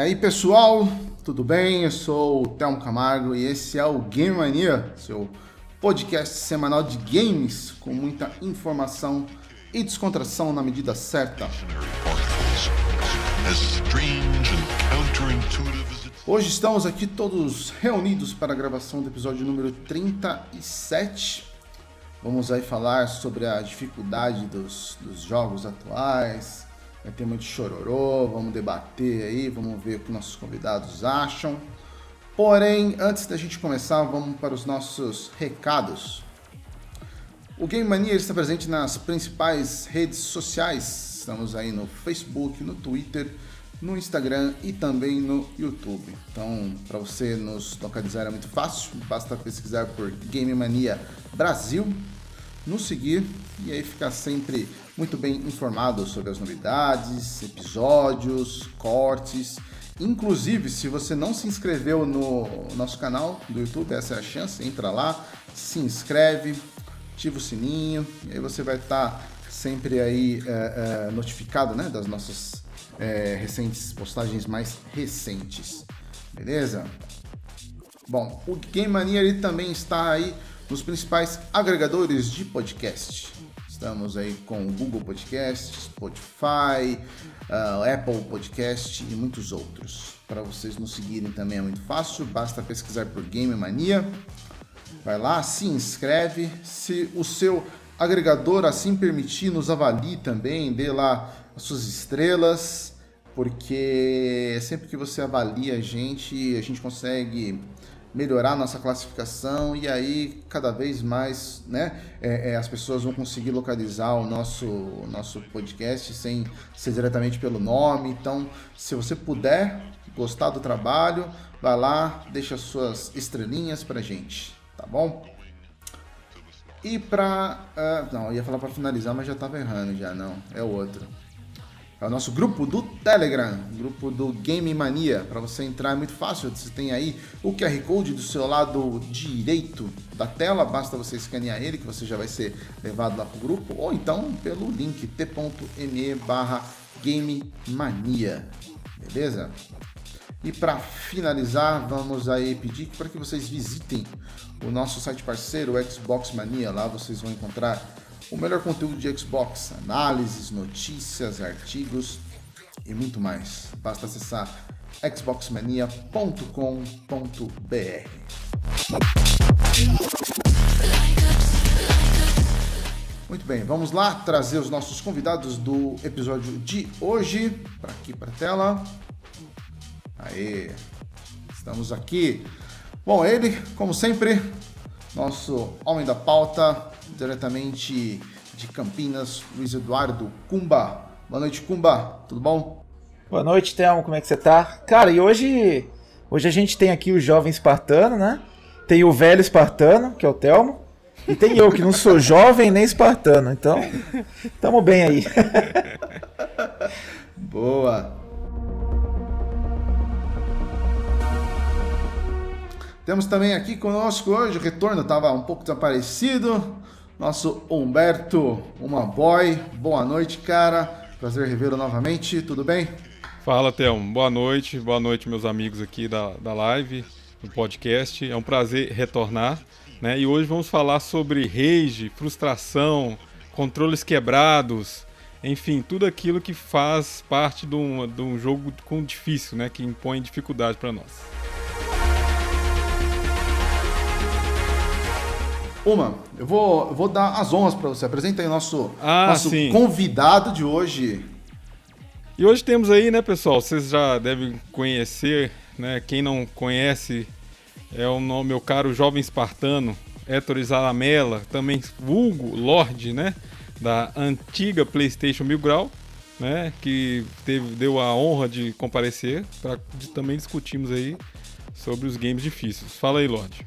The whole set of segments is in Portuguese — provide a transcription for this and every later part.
aí pessoal, tudo bem? Eu sou o Telmo Camargo e esse é o Game Mania, seu podcast semanal de games com muita informação e descontração na medida certa. Hoje estamos aqui todos reunidos para a gravação do episódio número 37. Vamos aí falar sobre a dificuldade dos, dos jogos atuais, vai ter muito chororô, vamos debater aí, vamos ver o que nossos convidados acham. Porém, antes da gente começar, vamos para os nossos recados. O Game Mania está presente nas principais redes sociais. Estamos aí no Facebook, no Twitter, no Instagram e também no YouTube. Então, para você nos localizar é muito fácil, basta pesquisar por Game Mania Brasil, nos seguir e aí ficar sempre muito bem informado sobre as novidades, episódios, cortes. Inclusive, se você não se inscreveu no nosso canal do YouTube, essa é a chance, entra lá, se inscreve, ativa o sininho, e aí você vai estar sempre aí é, é, notificado né, das nossas é, recentes postagens mais recentes. Beleza? Bom, o Game Mania ele também está aí nos principais agregadores de podcast. Estamos aí com o Google Podcast, Spotify, uh, Apple Podcast e muitos outros. Para vocês nos seguirem também é muito fácil, basta pesquisar por Game Mania. Vai lá, se inscreve. Se o seu agregador assim permitir, nos avalie também, dê lá as suas estrelas, porque sempre que você avalia a gente, a gente consegue melhorar nossa classificação e aí cada vez mais né, é, é, as pessoas vão conseguir localizar o nosso, nosso podcast sem ser diretamente pelo nome. Então, se você puder gostar do trabalho, vai lá, deixa suas estrelinhas pra gente, tá bom? E pra. Uh, não, eu ia falar pra finalizar, mas já tava errando já, não. É o outro. É o nosso grupo do Telegram, grupo do Game Mania. Para você entrar é muito fácil, você tem aí o QR Code do seu lado direito da tela, basta você escanear ele que você já vai ser levado lá para o grupo, ou então pelo link t.me barra Game Mania, beleza? E para finalizar, vamos aí pedir para que vocês visitem o nosso site parceiro, o Xbox Mania. Lá vocês vão encontrar o melhor conteúdo de Xbox, análises, notícias, artigos e muito mais. Basta acessar xboxmania.com.br. Muito bem, vamos lá trazer os nossos convidados do episódio de hoje para aqui para a tela. Aí, estamos aqui. Bom, ele, como sempre, nosso homem da pauta, diretamente de Campinas, Luiz Eduardo Cumba. Boa noite, Cumba. Tudo bom? Boa noite, Thelmo. Como é que você tá? Cara, e hoje, hoje a gente tem aqui o jovem espartano, né? Tem o velho espartano, que é o Thelmo. E tem eu, que não sou jovem nem espartano. Então, tamo bem aí. Boa. Temos também aqui conosco hoje, o retorno estava um pouco desaparecido, nosso Humberto, uma boy. Boa noite, cara. Prazer revê-lo novamente. Tudo bem? Fala, Thelmo. Boa noite. Boa noite, meus amigos aqui da, da live, do podcast. É um prazer retornar. Né? E hoje vamos falar sobre rage, frustração, controles quebrados, enfim, tudo aquilo que faz parte de um, de um jogo com difícil, né? que impõe dificuldade para nós. Uma, eu vou, eu vou dar as honras para você. Apresenta aí o nosso, ah, nosso convidado de hoje. E hoje temos aí, né, pessoal? Vocês já devem conhecer, né? Quem não conhece é o meu caro jovem espartano, Héctor Isalamela, também vulgo Lorde, né? Da antiga PlayStation Mil Grau, né? Que teve, deu a honra de comparecer para também discutirmos aí sobre os games difíceis. Fala aí, Lorde.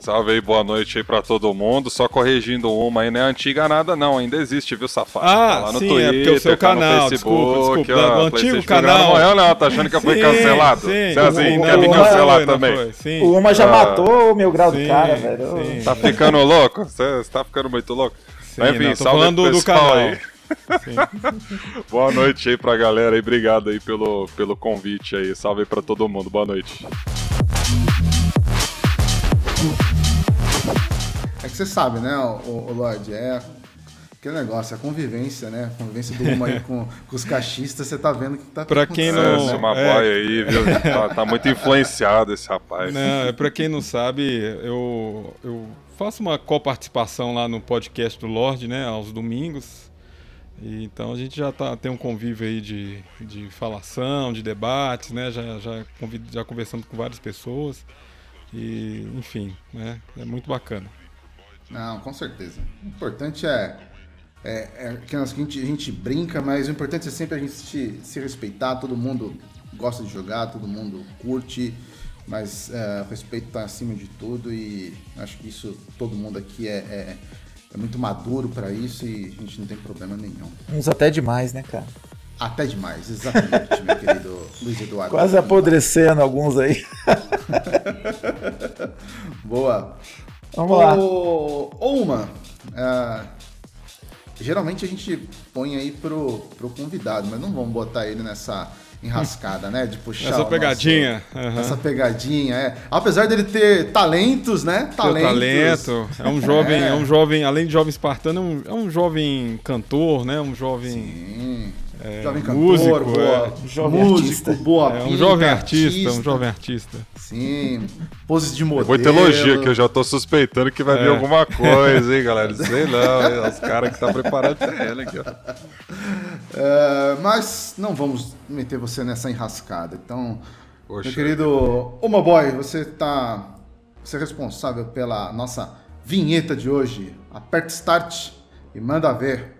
Salve aí, boa noite aí pra todo mundo. Só corrigindo uma aí, não é antiga nada, não. Ainda existe, viu, safado? Ah, tá lá no sim, Twitter, é porque o seu tá canal, Facebook, desculpa, desculpa. Ó, o antigo canal. Não morreu, não, tá achando que eu fui sim, cancelado? Sim, Cezinho, quer me cancelar também. Sim. O Uma já ah, matou o meu grau sim, do cara, velho. Sim. Tá ficando louco? Você tá ficando muito louco? Sim, Enfim, não, tô falando do, do canal. Aí. Boa noite aí pra galera e obrigado aí pelo, pelo convite aí. Salve aí pra todo mundo. Boa noite. É que você sabe, né, o, o Lorde, é aquele negócio, a convivência, né? A convivência do Uma aí com, com os cachistas, você tá vendo que tá Pra quem É, não- esse uma é. aí, viu? Tá, tá muito influenciado esse rapaz. Não, é pra quem não sabe, eu, eu faço uma coparticipação lá no podcast do Lorde, né, aos domingos. E, então a gente já tá, tem um convívio aí de, de falação, de debates, né? Já, já, já conversando com várias pessoas. E, enfim, né? É muito bacana. Não, com certeza. O importante é, é, é que a gente, a gente brinca, mas o importante é sempre a gente se, se respeitar. Todo mundo gosta de jogar, todo mundo curte, mas é, o respeito está acima de tudo e acho que isso todo mundo aqui é, é, é muito maduro para isso e a gente não tem problema nenhum. Uns até demais, né, cara? Até demais, exatamente, meu querido Luiz Eduardo. Quase apodrecendo alguns aí. Boa. Vamos lá. Ô, ô, uma, é, geralmente a gente põe aí pro, pro convidado, mas não vamos botar ele nessa enrascada, né? De puxar Essa o nosso- pegadinha. aham. Essa pegadinha, é. Apesar dele ter talentos, né? Talentos. talento. É um jovem, É. é. um jovem, além de jovem espartano, é um, é um jovem cantor, né? Um jovem. Sim. É, jovem cantor, músico, boa, é. Jovem músico, artista. boa É um jovem artista, um jovem artista. Sim, poses de modelo. Muita elogio que eu já tô suspeitando que vai vir É. alguma coisa, hein, galera? Sei não, hein? os caras que tá preparando pra ele aqui, ó. É, mas não vamos meter você nessa enrascada. Então, Poxa. meu querido Uma Boy, você tá. Você é responsável pela nossa vinheta de hoje. Aperta start e manda ver.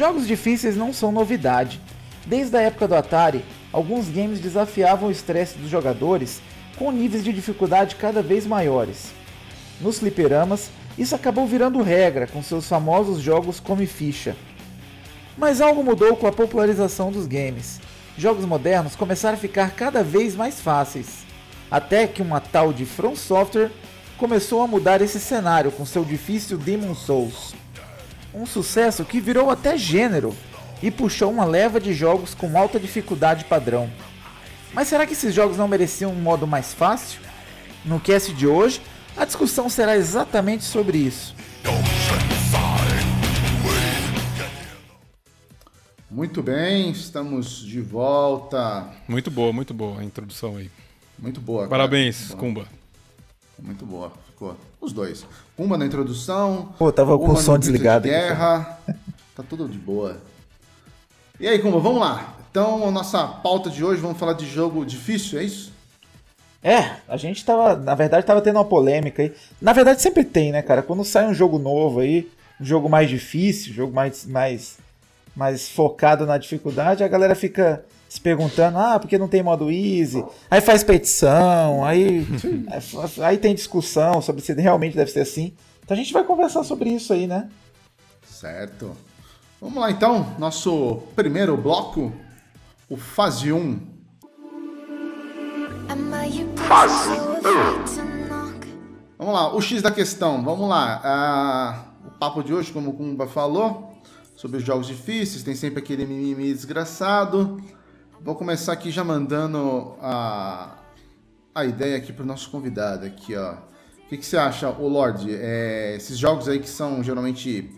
Jogos difíceis não são novidade. Desde a época do Atari, alguns games desafiavam o estresse dos jogadores com níveis de dificuldade cada vez maiores. Nos fliperamas, isso acabou virando regra com seus famosos jogos come ficha. Mas algo mudou com a popularização dos games. Jogos modernos começaram a ficar cada vez mais fáceis, até que uma tal de From Software começou a mudar esse cenário com seu difícil Demon Souls. Um sucesso que virou até gênero e puxou uma leva de jogos com alta dificuldade padrão. Mas será que esses jogos não mereciam um modo mais fácil? No cast de hoje, a discussão será exatamente sobre isso. Muito bem, estamos de volta. Muito boa, muito boa a introdução aí. Muito boa. cara. Parabéns, boa. Kumba. Muito boa, ficou. Os dois. Uma na introdução. Pô, tava com o som desligado De guerra. tá tudo de boa. E aí, Kumba, vamos lá. Então, a nossa pauta de hoje, vamos falar de jogo difícil, é isso? É, a gente tava, na verdade, tava tendo uma polêmica aí. Na verdade, sempre tem, né, cara? Quando sai um jogo novo aí, um jogo mais difícil, um jogo mais, mais, mais focado na dificuldade, a galera fica se perguntando, ah, por que não tem modo easy? Aí faz petição, aí, aí, aí tem discussão sobre se realmente deve ser assim. Então a gente vai conversar sobre isso aí, né? Certo. Vamos lá, então. Nosso primeiro bloco, o Fase 1. Fase Vamos lá, o X da questão. Vamos lá. Ah, o papo de hoje, como o Kumba falou, sobre os jogos difíceis, tem sempre aquele mimimi desgraçado. Vou começar aqui já mandando a, a ideia aqui pro nosso convidado aqui, ó. O que, que você acha, o Lorde? É, esses jogos aí que são geralmente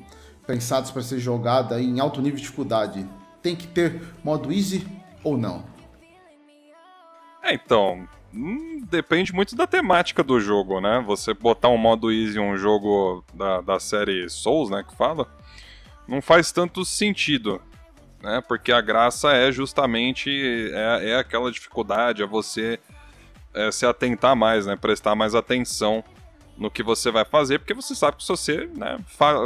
pensados para ser jogado aí em alto nível de dificuldade, tem que ter modo easy ou não? É, então, hum, depende muito da temática do jogo, né? Você botar um modo easy em um jogo da, da série Souls, né, que fala, não faz tanto sentido, né? Porque a graça é justamente é, é aquela dificuldade, é você é, se atentar mais, né? Prestar mais atenção no que você vai fazer, porque você sabe que se você, né,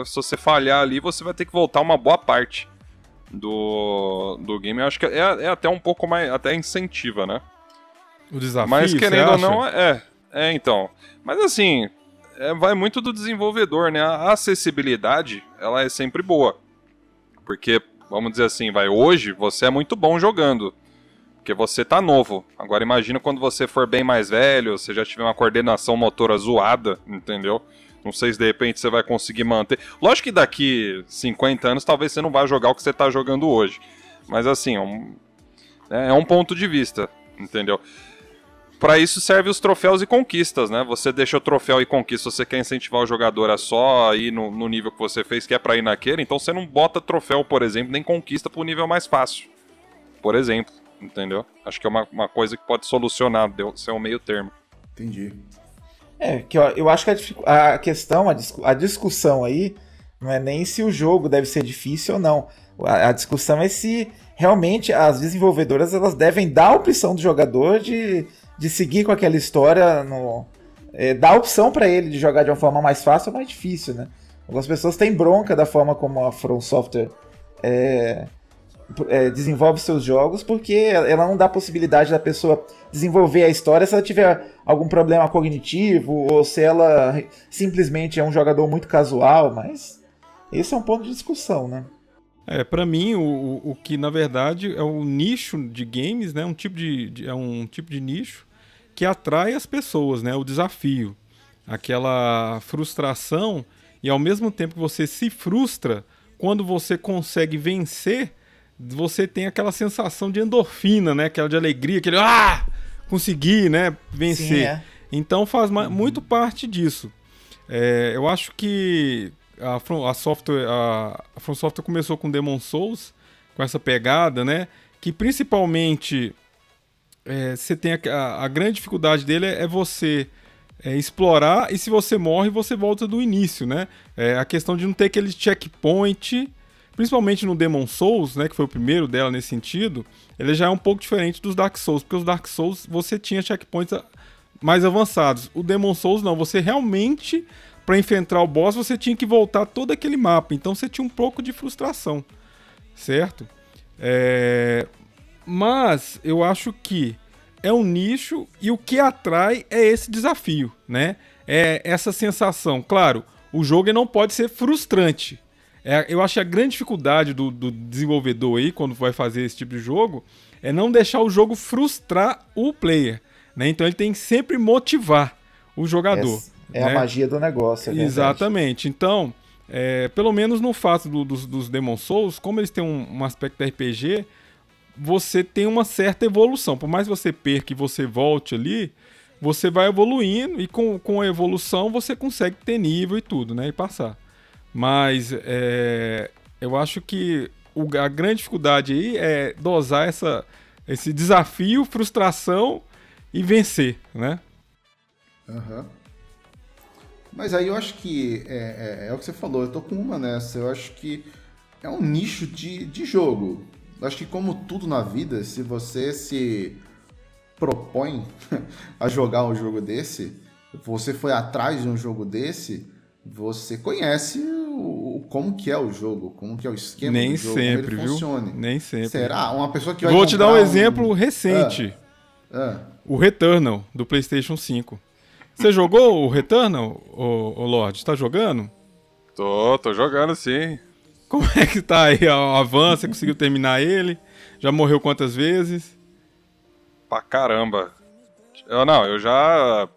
se você falhar ali, você vai ter que voltar uma boa parte do, do game. Eu acho que é, é até um pouco mais, até incentiva, né? O desafio, Mas querendo ou não, é. É, então. Mas assim, é, vai muito do desenvolvedor, né? A acessibilidade, ela é sempre boa. Porque, vamos dizer assim, vai, hoje você é muito bom jogando. Porque você tá novo. Agora imagina quando você for bem mais velho, você já tiver uma coordenação motora zoada, entendeu? Não sei se de repente você vai conseguir manter. Lógico que daqui 50 anos talvez você não vá jogar o que você tá jogando hoje. Mas assim, é um, é um ponto de vista, entendeu? Para isso serve os troféus e conquistas, né? Você deixa o troféu e conquista, você quer incentivar o jogador a só ir no, no nível que você fez, que é pra ir naquele, então você não bota troféu, por exemplo, nem conquista pro nível mais fácil. Por exemplo, entendeu? Acho que é uma, uma coisa que pode solucionar, deu, ser um meio termo. Entendi. É, que ó, eu acho que a, a questão, a, discu- a discussão aí, não é nem se o jogo deve ser difícil ou não. A, a discussão é se realmente as desenvolvedoras elas devem dar a opção do jogador de, de seguir com aquela história, no, é, dar a opção para ele de jogar de uma forma mais fácil ou mais difícil, né? Algumas pessoas têm bronca da forma como a From Software é, é, desenvolve seus jogos, porque ela não dá a possibilidade da pessoa desenvolver a história se ela tiver algum problema cognitivo ou se ela simplesmente é um jogador muito casual, mas esse é um ponto de discussão, né? É, pra mim, o, o- o que na verdade é um nicho de games, né? Um tipo de, de- é um tipo de nicho que atrai as pessoas, né? O desafio, aquela frustração e ao mesmo tempo que você se frustra, quando você consegue vencer, você tem aquela sensação de endorfina, né? Aquela de alegria, aquele ah, consegui, né? Vencer. Sim, é. Então faz ma- muito parte disso. É, eu acho que a From, a software, a, a From Software começou com Demon Souls, com essa pegada, né? Que principalmente é, você tem a, a- grande dificuldade dele é, é você é, explorar e se você morre você volta do início, né? É, a questão de não ter aquele checkpoint, principalmente no Demon Souls, né? Que foi o primeiro dela nesse sentido, ele já é um pouco diferente dos Dark Souls, porque os Dark Souls você tinha checkpoints a- mais avançados. O Demon Souls não, você realmente para enfrentar o boss você tinha que voltar todo aquele mapa, então você tinha um pouco de frustração, certo? É, Mas eu acho que é um nicho e o que atrai é esse desafio, né? É essa sensação. Claro, o jogo não pode ser frustrante. É, eu acho que a grande dificuldade do, do desenvolvedor aí, quando vai fazer esse tipo de jogo, é não deixar o jogo frustrar o player. Né? Então ele tem que sempre motivar o jogador. Essa é né? a magia do negócio. é. Exatamente. Então, é, pelo menos no fato do- dos, dos Demon Souls, como eles têm um, um aspecto RPG, você tem uma certa evolução. Por mais que você perca e você volte ali, você vai evoluindo e com, com a evolução você consegue ter nível e tudo, né? E passar. Mas é, eu acho que o- a grande dificuldade aí é dosar essa, esse desafio, frustração e vencer, né? Aham. Mas aí eu acho que é, é- é o que você falou, eu tô com uma nessa. Eu acho que é um nicho de, de jogo. Eu acho que como tudo na vida, se você se propõe a jogar um jogo desse, você foi atrás de um jogo desse, você conhece o, como que é o jogo, como que é o esquema Nem do jogo, sempre, viu? funciona. Nem sempre. Será? Uma pessoa que vai Vou te dar um exemplo recente. Ah, O Returnal, do PlayStation 5. Você jogou o Returnal, ô, ô Lorde? Tá jogando? Tô, tô jogando sim. Como é que tá aí o avanço? Você conseguiu terminar ele? Já morreu quantas vezes? Pra caramba. Eu não, eu já.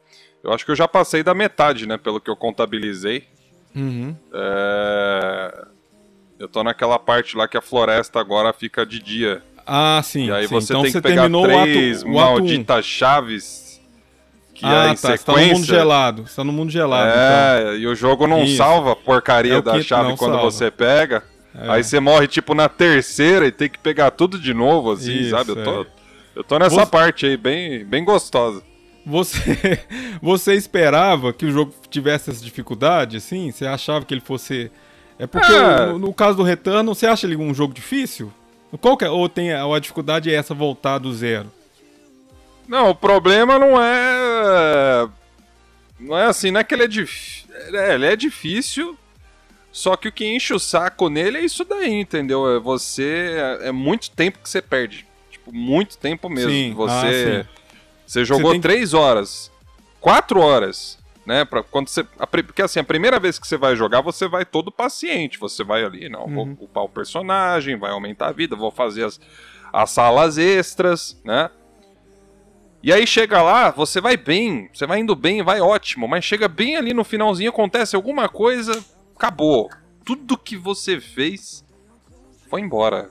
Eu acho que eu já passei da metade, né? Pelo que eu contabilizei. Uhum. É, Eu tô naquela parte lá que a floresta agora fica de dia. Ah, sim. e aí sim. você então tem você que pegar terminou três o ato, o ato 1. malditas chaves. Que Ah, é em tá. Você tá sequência. no mundo gelado. Você tá no mundo gelado. então. É, e o jogo não Isso. salva a porcaria É da chave quando salva. você pega. É. Aí você morre tipo na terceira e tem que pegar tudo de novo, assim, Isso, sabe? Eu tô, é. Eu tô nessa Você- parte aí, bem, bem gostosa. Você, você esperava que o jogo tivesse essa dificuldade, assim? Você achava que ele fosse. É porque Ah. no, no caso do Retorno, você acha ele um jogo difícil? Qual que é, ou tem ou a dificuldade é essa voltar do zero? Não, o problema não é. Não é assim, não é que ele é difícil. ele é difícil, só que o que enche o saco nele é isso daí, entendeu? É você. É muito tempo que você perde. Tipo, muito tempo mesmo. Sim, Você. ah, sim. Você jogou tem- três horas, quatro horas, né? Pra quando você, a porque assim, a primeira vez que você vai jogar, você vai todo paciente. Você vai ali, não, vou upar o personagem, vai aumentar a vida, vou fazer as, as salas extras, né? E aí chega lá, você vai bem, você vai indo bem, vai ótimo, mas chega bem ali no finalzinho, acontece alguma coisa, acabou. Tudo que você fez foi embora.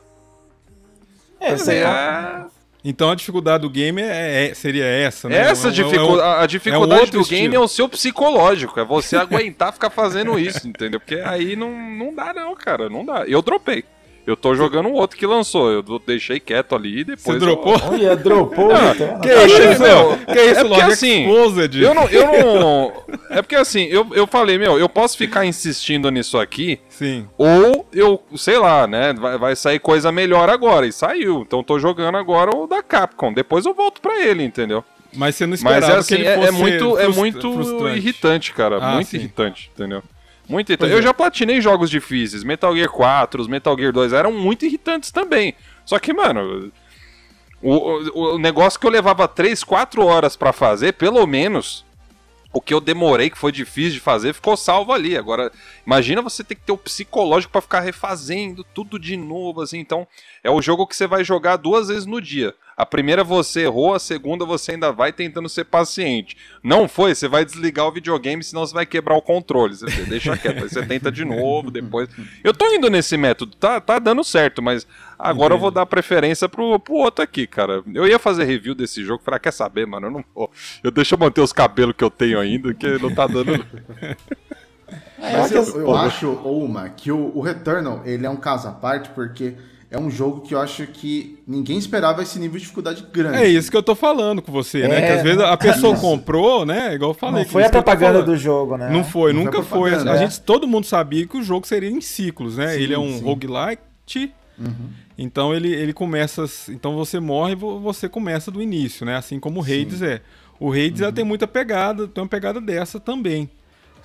É, isso aí é- É, Então a dificuldade do game é, é- seria essa, né? Essa É é um- dificu- a- a dificuldade do game estilo. é o seu psicológico, é você aguentar ficar fazendo isso, entendeu? Porque aí não, não dá não, cara, não dá. Eu dropei. Eu tô jogando um outro que lançou, eu deixei quieto ali e depois... Você eu- dropou? Olha, dropou Ah, então. Que Eu achei, isso, meu, Que isso, é porque assim, Exposed? Eu não, eu não... É porque assim, eu, eu falei, meu, eu posso ficar insistindo nisso aqui, Sim. ou eu, sei lá, né, vai, vai sair coisa melhor agora, e saiu. Então tô jogando agora o da Capcom, depois eu volto pra ele, entendeu? Mas você não Mas esperava é assim, que ele é, fosse é muito, é muito irritante, cara. Ah, muito sim. irritante, entendeu? Muito irritante. Eu é. já platinei jogos difíceis. Metal Gear 4, os Metal Gear 2 eram muito irritantes também. Só que, mano, o, o, o negócio que eu levava 3, 4 horas pra fazer, pelo menos, o que eu demorei, que foi difícil de fazer, ficou salvo ali. Agora, imagina você ter que ter o psicológico pra ficar refazendo tudo de novo, assim. Então, é o jogo que você vai jogar duas vezes no dia. A primeira você errou, a segunda você ainda vai tentando ser paciente. Não foi, você vai desligar o videogame, senão você vai quebrar o controle. Você deixa quieto, aí você tenta de novo, depois. Eu tô indo nesse método, tá, tá dando certo, mas agora eu vou dar preferência pro, pro outro aqui, cara. Eu ia fazer review desse jogo, falei, ah, quer saber, mano? Eu não vou. Eu deixo eu manter os cabelos que eu tenho ainda, que não tá dando. Mas eu, eu acho, Uma, que o, o Returnal, ele é um caso à parte, porque é um jogo que eu acho que ninguém esperava esse nível de dificuldade grande. É isso que eu tô falando com você, né? É, Que às vezes a pessoa isso. comprou, né? Igual eu falei. Não foi a propaganda do jogo, né? Não foi, Não nunca foi foi. A é. gente, todo mundo sabia que o jogo seria em ciclos, né? Sim, ele é um sim. roguelite. Então ele, ele começa. Então você morre e vo- você começa do início, né? Assim como o Hades é. O Hades Uhum. ela tem muita pegada, tem uma pegada dessa também.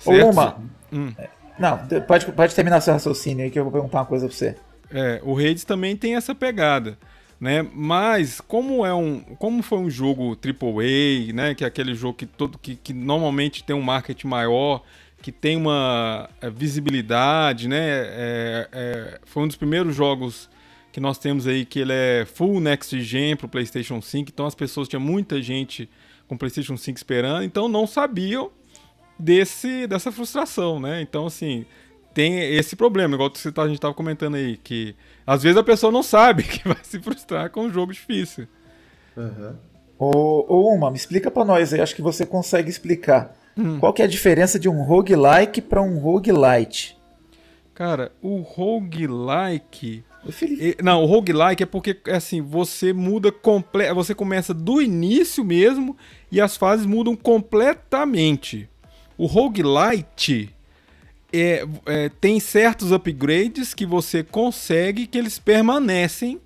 Ô, certo? Uma. Hum. Não, pode, pode terminar seu raciocínio aí que eu vou perguntar uma coisa pra você. É, o Hades também tem essa pegada, né? Mas como é um, como foi um jogo AAA, né? Que é aquele jogo que todo que, que normalmente tem um marketing maior, que tem uma é, visibilidade, né? É, é, foi um dos primeiros jogos que nós temos aí que ele é full next gen pro PlayStation 5, então as pessoas tinha muita gente com PlayStation 5 esperando, então não sabiam desse dessa frustração, né? Então assim, tem esse problema, igual você tá- a gente tava comentando aí, que às vezes a pessoa não sabe que vai se frustrar com um jogo difícil. Aham. Ô, ô Uma, me explica pra nós aí, acho que você consegue explicar. Hum. Qual que é a diferença de um roguelike pra um roguelite? Cara, o roguelike. Não, o roguelike é porque é assim, você muda comple... você começa do início mesmo e as fases mudam completamente. O roguelite é, é, tem certos upgrades que você consegue que eles permanecem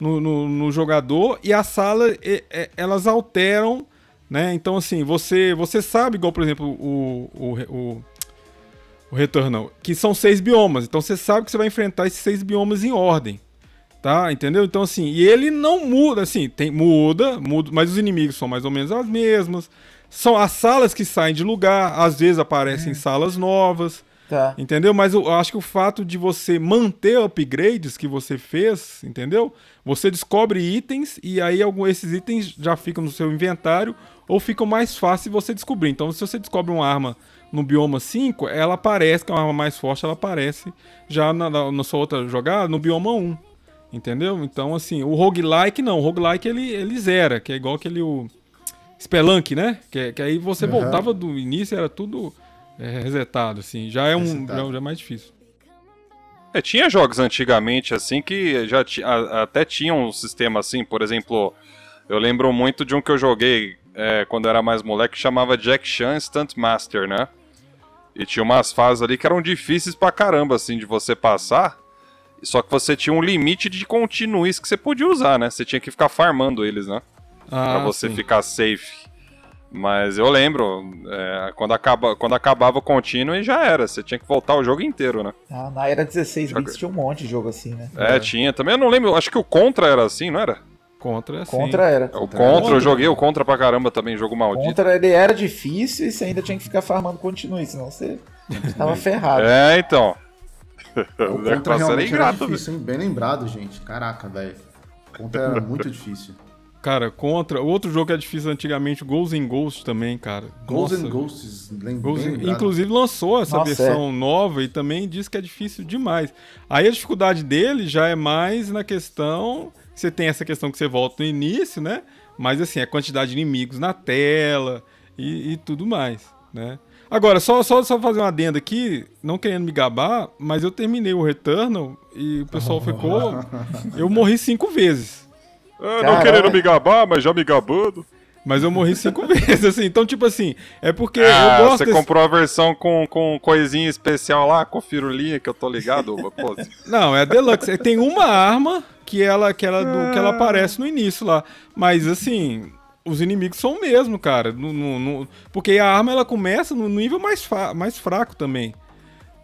no, no- no jogador e a sala é, é, elas alteram, né? Então assim, você você sabe, igual por exemplo o, o, o, o Returnal, que são seis biomas, então você sabe que você vai enfrentar esses seis biomas em ordem. Tá, entendeu? Então, assim, e ele não muda, assim, tem, muda, muda, mas os inimigos são mais ou menos as mesmas. São as salas que saem de lugar, às vezes aparecem salas novas. Tá. Entendeu? Mas eu acho que o fato de você manter upgrades que você fez, entendeu? Você descobre itens e aí algum, esses itens já ficam no seu inventário ou ficam mais fácil de você descobrir. Então, se você descobre uma arma no bioma 5, ela aparece, que é uma arma mais forte, ela aparece já na, na, na sua outra jogada no bioma 1. Entendeu? Então, assim, o roguelike não. O roguelike ele, ele zera, que é igual aquele o Spelunk, né? Que, que aí você Aham. voltava do início era tudo é, resetado, assim. Já é um já, já é mais difícil. É, tinha jogos antigamente assim que já a- até tinham um sistema assim, por exemplo, Eu lembro muito de um que eu joguei é, quando eu era mais moleque, que chamava Jack Chan Stunt Master, né? E tinha umas fases ali que eram difíceis pra caramba, assim, de você passar. Só que você tinha um limite de continues que você podia usar, né? Você tinha que ficar farmando eles, né? Ah, pra você sim. ficar safe. Mas eu lembro, é, quando, acaba, quando acabava o contínuo e já era. Você tinha que voltar o jogo inteiro, né? Ah, na era 16 Joga- bits tinha um monte de jogo assim, né? É, tinha. Também eu não lembro, acho que o Contra era assim, não era? Contra é assim. Contra era. O Contra, eu joguei o Contra pra caramba também, jogo maldito. Contra ele era difícil e você ainda tinha que ficar farmando continue, senão você tava ferrado. É, então. O Contra realmente era ingrato, difícil, hein? Bem lembrado, gente. Caraca, velho. Contra era muito difícil. Cara, contra. Outro jogo que era difícil antigamente, Ghosts and Ghosts também, cara. Ghosts and Ghosts, Ghosts lembrado. Inclusive lançou essa Nossa, versão nova e também diz que é difícil demais. Aí a dificuldade dele já é mais na questão. Você tem essa questão que você volta no início, né? Mas assim, a quantidade de inimigos na tela e, e tudo mais, né? Agora, só, só, só fazer uma adenda aqui, não querendo me gabar, mas eu terminei o Returnal e o pessoal ficou. Eu morri cinco vezes. Ah, não querendo me gabar, mas já me gabando. Mas eu morri cinco vezes, assim. Então, tipo assim, é porque Ah, eu gosto você desse... comprou a versão com, com coisinha especial lá, com firulinha, que eu tô ligado. Pô, Não, é a Deluxe. É, Tem uma arma que ela, que, ela, do- que ela aparece no início lá. Mas assim, os inimigos são o mesmo, cara. No- no- no- porque a arma ela começa no nível mais, fa- mais fraco também.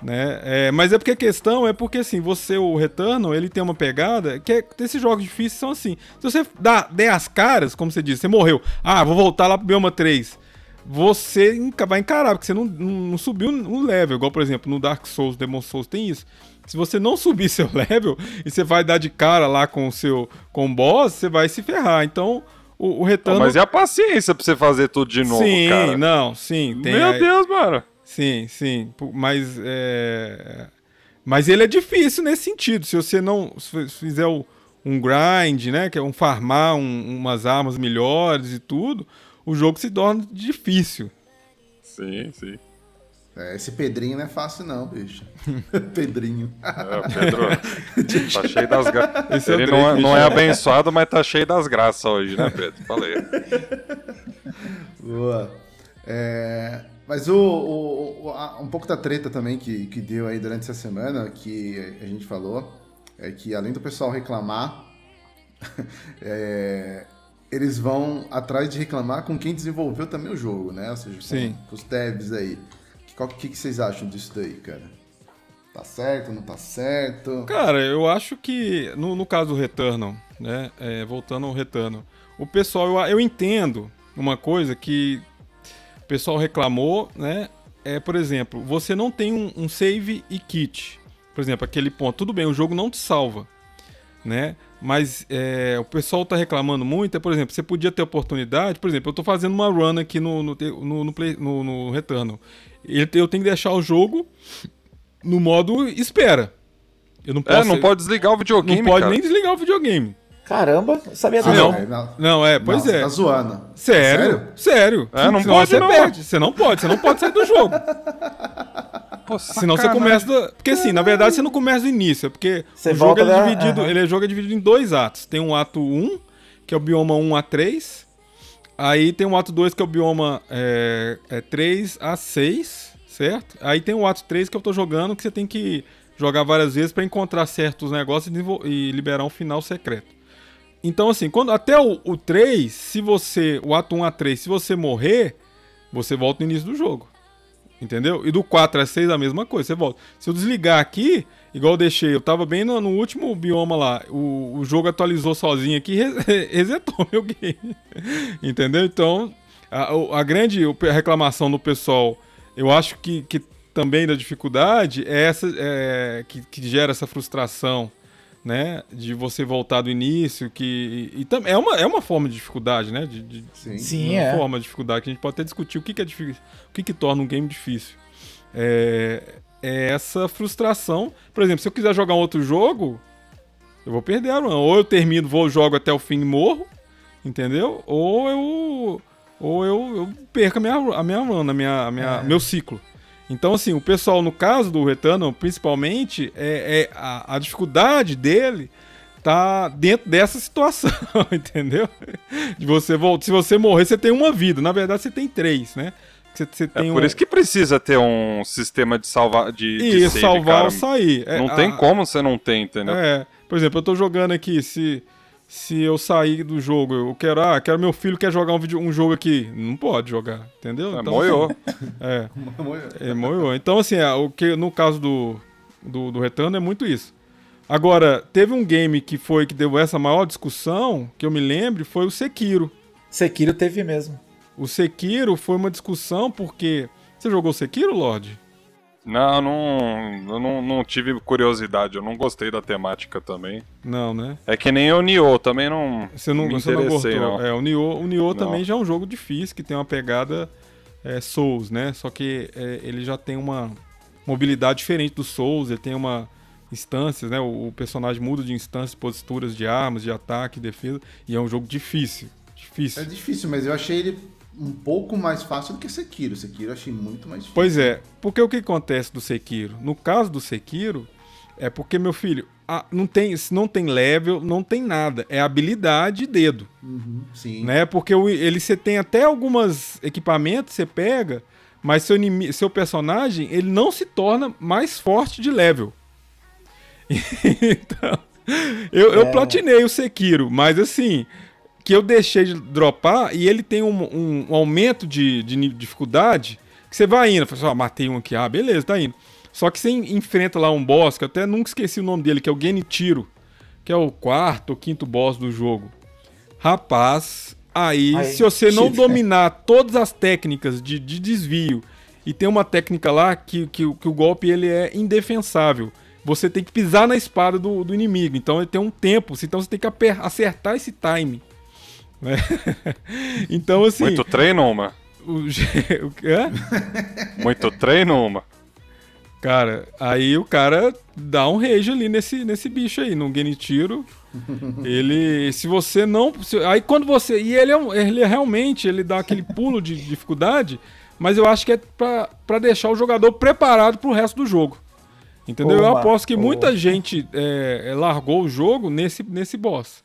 Né? É, mas é porque a questão é porque assim, você, o Returnal, ele tem uma pegada que é, esses jogos difíceis são assim. Se você dá, der as caras, como você disse, você morreu. Ah, vou voltar lá pro Bioma 3. Você vai encarar, porque você não, não, subiu um level. Igual, por exemplo, no Dark Souls, Demon Souls tem isso. Se você não subir seu level e você vai dar de cara lá com o seu com o boss, você vai se ferrar. Então, o, o Returnal... mas e a paciência pra você fazer tudo de novo, sim, cara? não, sim. Meu a- Deus, mano. Sim, sim. Mas é. Mas ele é difícil nesse sentido. Se você não se fizer o- um grind, né? Que é um farmar um- umas armas melhores e tudo, o jogo se torna difícil. Sim, sim. É, esse Pedrinho não é fácil não, bicho. Pedrinho. É, o Pedro tá cheio das graças. Esse é Ele não, é, não é já. abençoado, mas tá cheio das graças hoje, né, Pedro? Falei. Boa. É, mas o, o- o- a- um pouco da treta também que, que deu aí durante essa semana, que a gente falou, é que além do pessoal reclamar, é, eles vão atrás de reclamar com quem desenvolveu também o jogo, né? Ou seja, com, Sim. com os devs aí. O que, que vocês acham disso daí, cara? Tá certo, não tá certo? Cara, eu acho que no, no caso do Returnal, né? é, voltando ao Returnal, o pessoal, eu, eu entendo uma coisa que pessoal reclamou, né? É, por exemplo, você não tem um, um save e kit. Por exemplo, aquele ponto. Tudo bem, o jogo não te salva, né? Mas é, o pessoal tá reclamando muito, é, por exemplo, você podia ter oportunidade, por exemplo, eu tô fazendo uma run aqui no, no, no, no, Play- no- no Returnal. Eu tenho que deixar o jogo no modo espera. Eu não posso, É, não pode desligar o videogame, não pode cara. nem desligar o videogame. Caramba, não sabia Ah, não. é, não. Não, é, pois Não, é. Você tá zoando. Sério? Sério? É, não Senão pode você não. perde. Você não pode, você não pode sair do jogo. Pô, Senão você começa. do- Porque assim, na verdade você não começa do início, é porque Você o jogo é, dividido, aham. ele é, jogo é dividido em dois atos. Tem um ato 1, que é o bioma 1 a 3. Aí tem o ato 2, que é o bioma é, é 3 a 6, certo? Aí tem o ato 3 que eu tô jogando, que você tem que jogar várias vezes pra encontrar certos negócios e, e liberar um final secreto. Então, assim, quando até o, o 3, se você. O ato 1 a 3, se você morrer, você volta no início do jogo. Entendeu? E do 4 a 6 a mesma coisa, você volta. Se eu desligar aqui, igual eu deixei, eu tava bem no, no último bioma lá, o, o jogo atualizou sozinho aqui e re- resetou meu game. Entendeu? Então, a, a grande reclamação do pessoal, eu acho que, que também da dificuldade é essa é, que, que gera essa frustração, né? De você voltar do início, que. E, também é, uma, é uma forma de dificuldade, né? De, de- Sim. Sim, uma é. forma de dificuldade que a gente pode até discutir o que, que é difícil, o que, que torna um game difícil. É, é essa frustração. Por exemplo, se eu quiser jogar um outro jogo, eu vou perder a run. Ou eu termino, vou jogo até o fim e morro, entendeu? Ou eu ou eu, eu perco a minha, a minha run, a minha, a minha, meu ciclo. Então, assim, o pessoal, no caso do Returnal, principalmente, é, é a, a dificuldade dele tá dentro dessa situação, entendeu? De você voltar. Se você morrer, você tem uma vida. Na verdade, você tem três, né? Você, você É tem por um... isso que precisa ter um sistema de salvar de, de Isso, save, salvar cara. ou sair. É, Não tem a- como você não ter, entendeu? É, por exemplo, eu tô jogando aqui, se, se eu sair do jogo, eu quero, ah, quero meu filho quer jogar um, vídeo, um jogo aqui. Não pode jogar, entendeu? É, Então, moiou. assim, é, é moiou. Então, assim, é, o que no caso do, do, do Retorno é muito isso. Agora, teve um game que foi que deu essa maior discussão, que eu me lembre, foi o Sekiro. Sekiro teve mesmo. O Sekiro foi uma discussão porque. Você jogou Sekiro, Lorde? Não, não, eu não, não tive curiosidade, eu não gostei da temática também. Não, né? É que nem o Nioh, também não Você não, me você não gostou. não. É, o Nioh, o Nioh também já é um jogo difícil, que tem uma pegada é, Souls, né? Só que é, ele já tem uma mobilidade diferente do Souls, ele tem uma instâncias, né? O, o personagem muda de instâncias, posturas de armas, de ataque, defesa, e é um jogo difícil. Difícil. É difícil, mas eu achei ele um pouco mais fácil do que Sekiro. Sekiro eu achei muito mais difícil. Pois é, porque o que acontece do Sekiro? No caso do Sekiro, é porque, meu filho, a- não tem, se não tem level, não tem nada. É habilidade e dedo. Uhum, sim. né? Porque o- ele você tem até alguns equipamentos você pega, mas seu inimi- seu personagem ele não se torna mais forte de level. então, eu, eu É. platinei o Sekiro, mas assim que eu deixei de dropar e ele tem um, um- um aumento de, de dificuldade que você vai indo, fala assim, ó, matei um aqui, ah, beleza, tá indo. Só que você en- enfrenta lá um boss, que eu até nunca esqueci o nome dele, que é o Genichiro, que é o quarto ou quinto boss do jogo. Rapaz, aí, Aí, se você não dominar todas as técnicas de, de desvio e tem uma técnica lá que, que, o- que o golpe ele é indefensável. Você tem que pisar na espada do, do inimigo. Então ele tem um tempo. Então você tem que acertar esse time. Né? então, assim. Muito treino, uma. o, o é? Muito treino, uma. Cara, aí o cara dá um rage ali nesse, nesse bicho aí, no Genichiro. ele, se você não, se- aí quando você, e ele é, um- ele é realmente, ele dá aquele pulo de dificuldade, mas eu acho que é pra, pra deixar o jogador preparado pro resto do jogo. Entendeu? Ô, eu aposto que ô. muita gente é, largou o jogo nesse, nesse boss.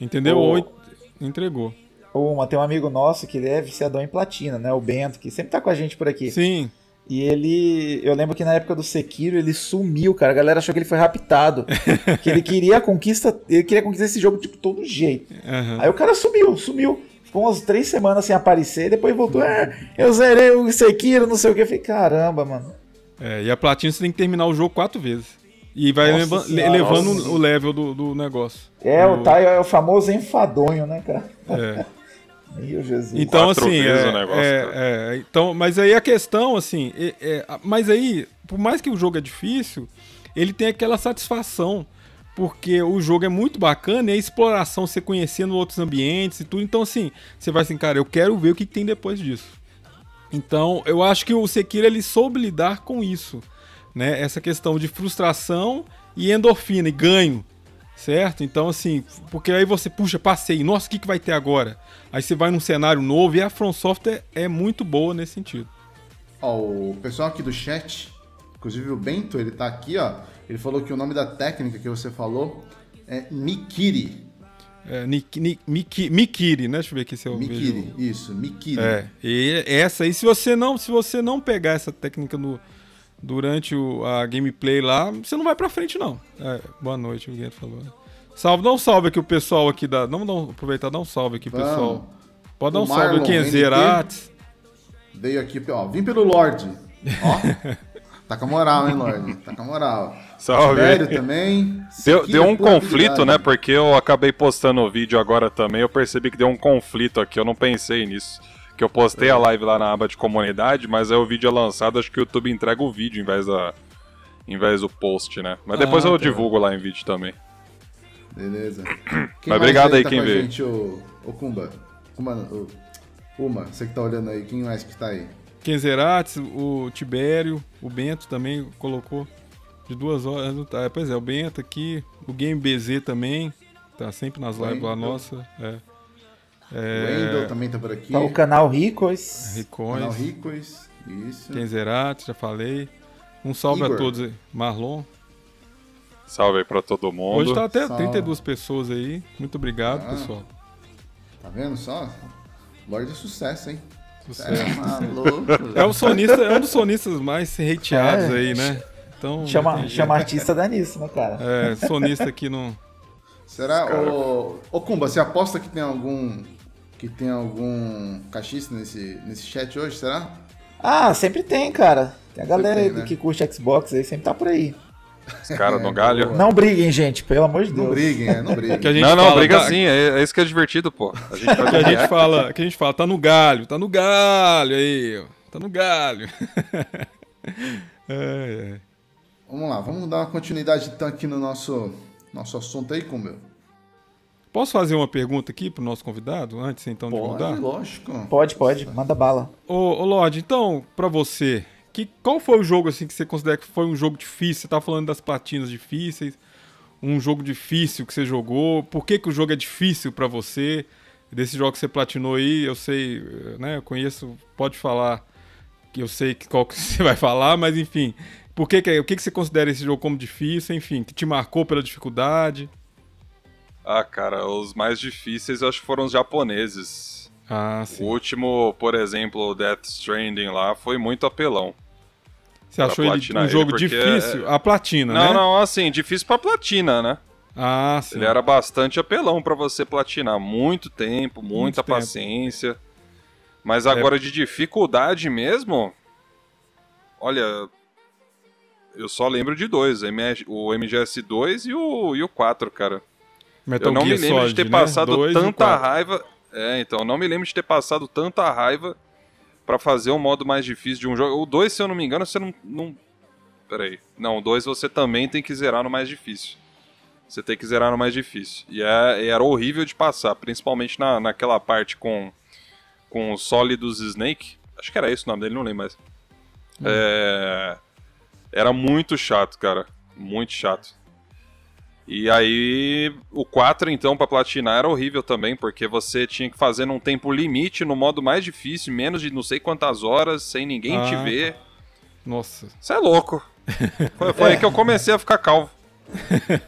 Entendeu? Ou entregou. Uma, tem um amigo nosso que ele é viciador em platina, né? O Bento, que sempre tá com a gente por aqui. Sim. E ele. Eu lembro que na época do Sekiro ele sumiu, cara. A galera achou que ele foi raptado. que ele queria a conquista. Ele queria conquistar esse jogo de todo jeito. aham. Aí o cara sumiu, sumiu. Ficou umas três semanas sem aparecer, depois voltou. É, eu zerei o Sekiro, não sei o que. Eu falei, caramba, mano. É, e a platina você tem que terminar o jogo quatro vezes. E vai Nossa leva- senhora, elevando nossa. o level do, do negócio. É, o Tai é o famoso enfadonho, né, cara? É. Meu Jesus. Então, Quatro assim. É, o negócio, é, cara. é, então, mas aí a questão, assim. é- é, mas aí, por mais que o jogo é difícil, ele tem aquela satisfação. Porque o jogo é muito bacana e a exploração, você conhecendo outros ambientes e tudo. Então, assim, você vai assim, cara, eu quero ver o que, que tem depois disso. Então, eu acho que o Sekiro ele soube lidar com isso, né? Essa questão de frustração e endorfina e ganho, certo? Então, assim, porque aí você, puxa, passei, nossa, o que, que vai ter agora? Aí você vai num cenário novo e a From Software é muito boa nesse sentido. Ó, o pessoal aqui do chat, inclusive o Bento, ele tá aqui, ó. Ele falou que o nome da técnica que você falou é Mikiri. É, Nik- Nik- Miki- Mikiri, né? Deixa eu ver aqui se eu Mikiri, vejo. isso, Mikiri. É, e essa aí, se você não, se você não pegar essa técnica no, durante o- a gameplay lá, você não vai pra frente, não. É, boa noite, o Guilherme falou. Salve, dá um salve aqui o pessoal aqui da. Não, não aproveitar, dá um salve aqui, Vamos. pessoal. Pode dar um salve Marlon, aqui, NT. Zerates. Veio aqui, ó, vim pelo Lorde. Ó, tá com a moral, hein, Lorde? Tá com a moral. Salve. Também. Deu, deu é um conflito, né? Porque eu acabei postando o vídeo agora também. Eu percebi que deu um conflito aqui. Eu não pensei nisso. Que eu postei a live lá na aba de comunidade, mas aí o vídeo é lançado. Acho que o YouTube entrega o vídeo em vez, da, em vez do post, né? Mas depois Ah, eu tá. divulgo lá em vídeo também. Beleza. Quem Mas obrigado aí tá quem veio. Gente, o, o Kumba. Kumba, o, Uma, você que tá olhando aí, quem mais que tá aí? Kenzerates, o Tibério, o Bento também colocou de duas horas. tá- Pois é, o Bento aqui, o Game BZ também, tá sempre nas lives lá, Wendel. nossa. É. O Wendel também tá por aqui. Tá o canal Ricos. Ricões, Canal Ricos. Isso. Kenzerates, já falei. Um salve Igor. a todos aí. Marlon. Salve aí pra todo mundo. Hoje tá até Salve. 32 pessoas aí. Muito obrigado, Ah. pessoal. Tá vendo só? Lorde de sucesso, hein? Sucesso. É maluco. É um sonista, é um dos sonistas mais hateados É. aí, né? Então, Chama, chama artista dá nisso, né, cara? É, sonista aqui no. Será, ô, ô Kumba, você aposta que tem algum que tem algum cachista nesse, nesse chat hoje, será? Ah, sempre tem, cara. Tem a galera tem, aí né? que curte Xbox aí, sempre tá por aí. Os caras no galho. boa. Não briguem, gente, pelo amor de Deus. Não briguem, é, não briguem. Que a gente Não, não, fala, briga tá- sim, é, é isso que é divertido, pô. A gente Que a gente fala, que a gente fala, tá no galho, tá no galho aí, ó. Tá no galho. É, é. Vamos lá, vamos dar uma continuidade então aqui no nosso, nosso assunto aí, Kumba. Posso fazer uma pergunta aqui pro nosso convidado, antes então de Pode, mudar? lógico. Pode, pode, manda bala. Ô, ô Lorde, então, pra você, que, qual foi o jogo assim que você considera que foi um jogo difícil? Você tá falando das platinas difíceis, um jogo difícil que você jogou. Por que, que o jogo é difícil pra você? Desse jogo que você platinou aí, eu sei, né? Eu conheço, pode falar que eu sei que- qual que você vai falar, mas enfim. Por que, que é- o que, que você considera esse jogo como difícil? Enfim, que te marcou pela dificuldade? Ah, cara, os mais difíceis eu acho que foram os japoneses. Ah, O sim. último, por exemplo, o Death Stranding lá, foi muito apelão. Você achou ele um ele, jogo porque difícil? A platina, Não, né? não, assim, difícil pra platina, né? Ah, sim. Ele era bastante apelão pra você platinar. Muito tempo, muita tempo. paciência. Mas agora de dificuldade mesmo. Olha. Eu só lembro de dois: o MGS2 e o, e o 4, cara. Metal eu não me Gear lembro de ter Solid, né? passado e tanta raiva. É, então, eu não me lembro de ter passado tanta raiva pra fazer um modo mais difícil de um jogo. O 2, se eu não me engano, você não. não... Peraí. Não, o 2 você também tem que zerar no mais difícil. Você tem que zerar no mais difícil. E, é, era horrível de passar, principalmente na, naquela parte com, com o Solidus Snake. Acho que era esse o nome dele, não lembro mais. É, era muito chato, cara. Muito chato. E aí, o 4, então, pra platinar era horrível também, porque você tinha que fazer num tempo limite, no modo mais difícil, menos de não sei quantas horas, sem ninguém Ah, te tá. ver. Nossa. Você é louco. Foi, foi aí que eu comecei a ficar calvo.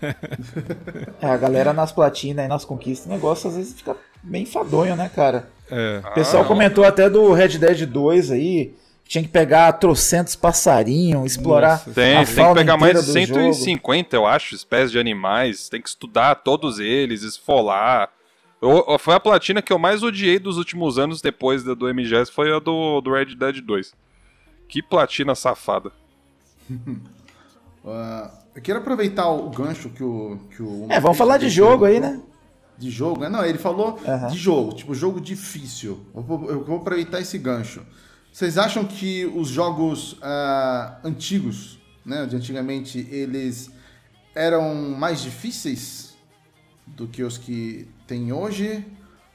É, a galera nas platinas e nas conquistas, o negócio às vezes fica bem enfadonho, né, cara? É. O pessoal não. comentou até do Red Dead 2 aí, tinha que pegar trocentos passarinhos, explorar Nossa. Tem, a tem que fauna pegar mais de do jogo. 150, eu acho, espécies de animais. Tem que estudar todos eles, esfolar. Eu- foi a platina que eu mais odiei dos últimos anos depois da- do MGS, foi a do, do Red Dead 2. Que platina safada. Ah, eu quero aproveitar o gancho que o. Que o É, vamos falar de jogo aí, né? De jogo, né? Não, ele falou Aham. de jogo, tipo, jogo difícil. Eu vou, eu vou aproveitar esse gancho. Vocês acham que os jogos ah, antigos, né, de antigamente, eles eram mais difíceis do que os que tem hoje?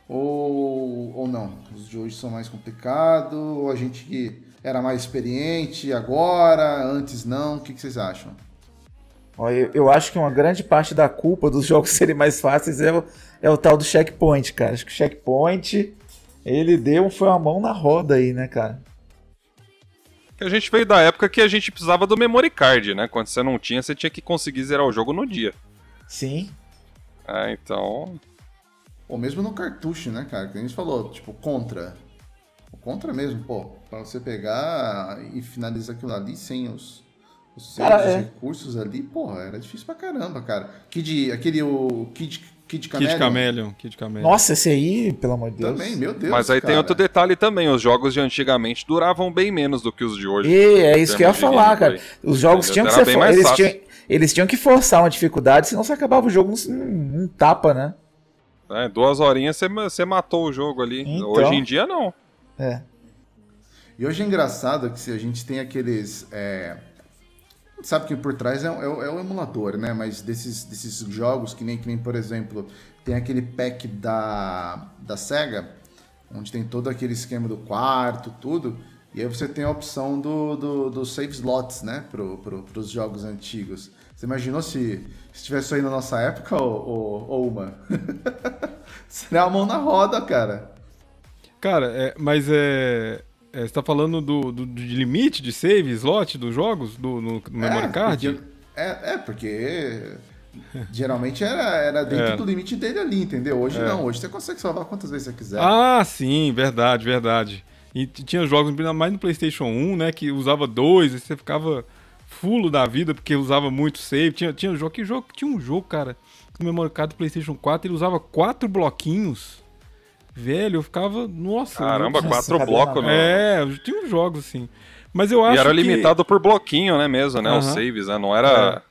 Ou, ou não? Os de hoje são mais complicados? Ou a gente que era mais experiente agora, antes não? O que, que vocês acham? Eu, eu acho que uma grande parte da culpa dos jogos serem mais fáceis é o, é o tal do checkpoint, cara. Acho que o checkpoint, ele deu, foi uma mão na roda aí, né, cara? Que a gente veio da época que a gente precisava do memory card, né? Quando você não tinha, você tinha que conseguir zerar o jogo no dia. Sim. Ah, então. Ou mesmo no cartucho, né, cara? Que a gente falou, tipo, contra. O contra mesmo, pô, pra você pegar e finalizar aquilo ali sem os, os seus Cara, é. recursos ali, porra, era difícil pra caramba, cara. Kid, aquele, o Kid, Kid Camelion. Kid Camelion. Kid Camelion. Nossa, esse aí, pelo amor de Deus. Também, meu Deus, Mas aí tem cara. outro detalhe também: os jogos de antigamente duravam bem menos do que os de hoje. E é isso que eu ia falar, cara. Os jogos Entendeu? tinham que Era ser bem for... mais eles, tinham... eles tinham que forçar uma dificuldade, senão você acabava o jogo num, num tapa, né? É, duas horinhas você, você matou o jogo ali. Então. Hoje em dia não. É. E hoje é engraçado que se a gente tem aqueles. É... Sabe que por trás é, o- é é o emulador, né? Mas desses, desses jogos, que nem, que nem, por exemplo, tem aquele pack da, da SEGA, onde tem todo aquele esquema do quarto, tudo. E aí você tem a opção do, do, dos save slots, né? Pro, pro, pros jogos antigos. Você imaginou se, se tivesse aí na nossa época, ou, ou, uma? Seria a mão na roda, cara. Cara, é, mas é, é, Você tá falando do, do, de limite de save, slot dos jogos? Do, no, no memory É, card? porque- É, é porque geralmente era, era dentro É. do limite dele ali, entendeu? Hoje não, hoje você consegue salvar quantas vezes você quiser. Ah, sim, verdade, verdade. E tinha jogos, ainda mais no PlayStation 1, né, que usava dois, e você ficava fulo da vida porque usava muito save. Tinha, tinha jogo, que jogo, tinha um jogo, cara, no memory card do PlayStation 4, ele usava quatro bloquinhos. Velho, eu ficava, nossa. Caramba, Nossa, quatro blocos, né? É, tinha uns jogos assim. Mas eu acho E era que limitado por bloquinho, né, mesmo, né? Os Aham. saves, né? Não era...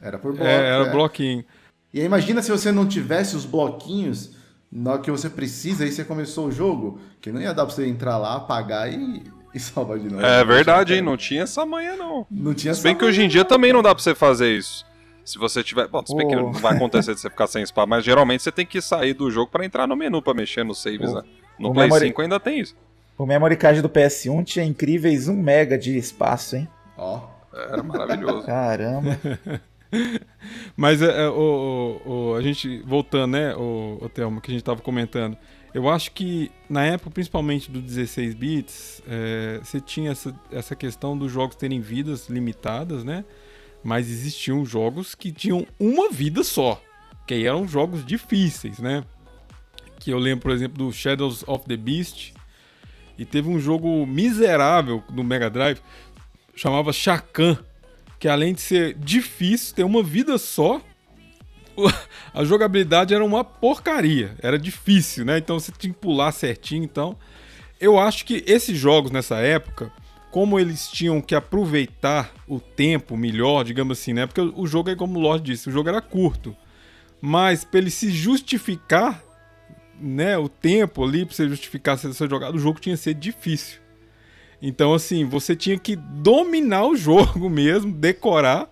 Era por bloco. é, era é. bloquinho. E aí imagina se você não tivesse os bloquinhos na hora que você precisa, aí você começou o jogo, que não ia dar pra você entrar lá, apagar e, e salvar de novo. É verdade, hein? Não tinha essa manha, não. Não tinha Se bem que hoje em dia não. também não dá pra você fazer isso. Se você tiver. Bom, se bem que Oh. não vai acontecer de você ficar sem spam, mas geralmente você tem que sair do jogo pra entrar no menu pra mexer nos saves, Oh. né? No O Play memory- 5 ainda tem isso. O memory card do PS1 tinha incríveis 1 mega de espaço, hein? Ó, Era maravilhoso. Caramba. Mas é, é, o, o- o- a gente, voltando, né, o, o Thelma, que a gente tava comentando, eu acho que na época, principalmente do 16 bits, é, você tinha essa, essa questão dos jogos terem vidas limitadas, né? Mas existiam jogos que tinham uma vida só, que aí eram jogos difíceis, né? Que eu lembro, por exemplo, do Shadows of the Beast, e teve um jogo miserável do Mega Drive, chamava Shakan, que além de ser difícil, ter uma vida só, a jogabilidade era uma porcaria, era difícil, né? Então você tinha que pular certinho, então eu acho que esses jogos nessa época, como eles tinham que aproveitar o tempo melhor, digamos assim, né? Porque o jogo é como o Lorde disse, o jogo era curto. Mas para ele se justificar, né, o tempo ali para você justificar ser seu jogado, o jogo tinha que ser difícil. Então assim, você tinha que dominar o jogo mesmo, decorar,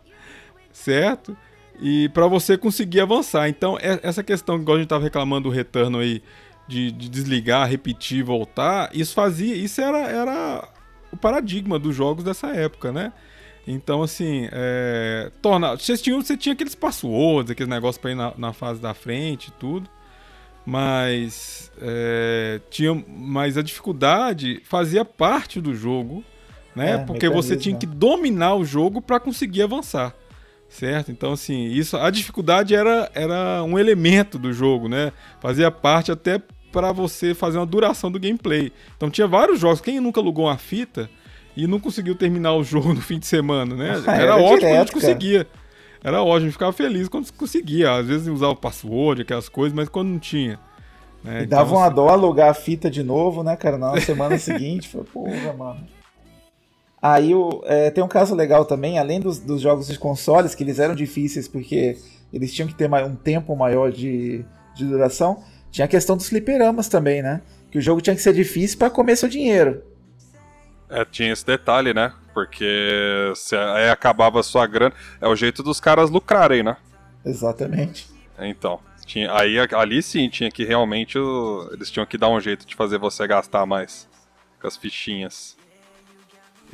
certo? E para você conseguir avançar. Então, é- essa questão, igual a gente tava reclamando do retorno aí, de, de desligar, repetir, voltar, isso fazia. Isso era, era o paradigma dos jogos dessa época, né? Então, assim, é, torna, você, tinha, você tinha aqueles passwords, aqueles negócios pra ir na, na fase da frente e tudo. Mas é, tinha, mas a dificuldade fazia parte do jogo, né? É, Porque você tinha que dominar o jogo para conseguir avançar, certo? Então assim, isso, a dificuldade era, era um elemento do jogo, né? Fazia parte até para você fazer uma duração do gameplay. Então tinha vários jogos. Quem nunca alugou uma fita e não conseguiu terminar o jogo no fim de semana, né? Era, Era ótimo quando a direto, gente conseguia. Era ótimo, a gente ficava feliz quando conseguia. Às vezes usava password, aquelas coisas, mas quando não tinha. né? E Então, dava uma assim, dó alugar a fita de novo, né, cara? Na semana seguinte, foi, porra, mano. Aí o, é, tem um caso legal também, além dos, dos jogos de consoles, que eles eram difíceis porque eles tinham que ter um tempo maior de, de duração, tinha a questão dos fliperamas também, né? Que o jogo tinha que ser difícil pra comer seu dinheiro. É, tinha esse detalhe, né? Porque se aí acabava a sua grana. É o jeito dos caras lucrarem, né? Exatamente. Então. Tinha, aí ali sim tinha que realmente. o- eles tinham que dar um jeito de fazer você gastar mais com as fichinhas.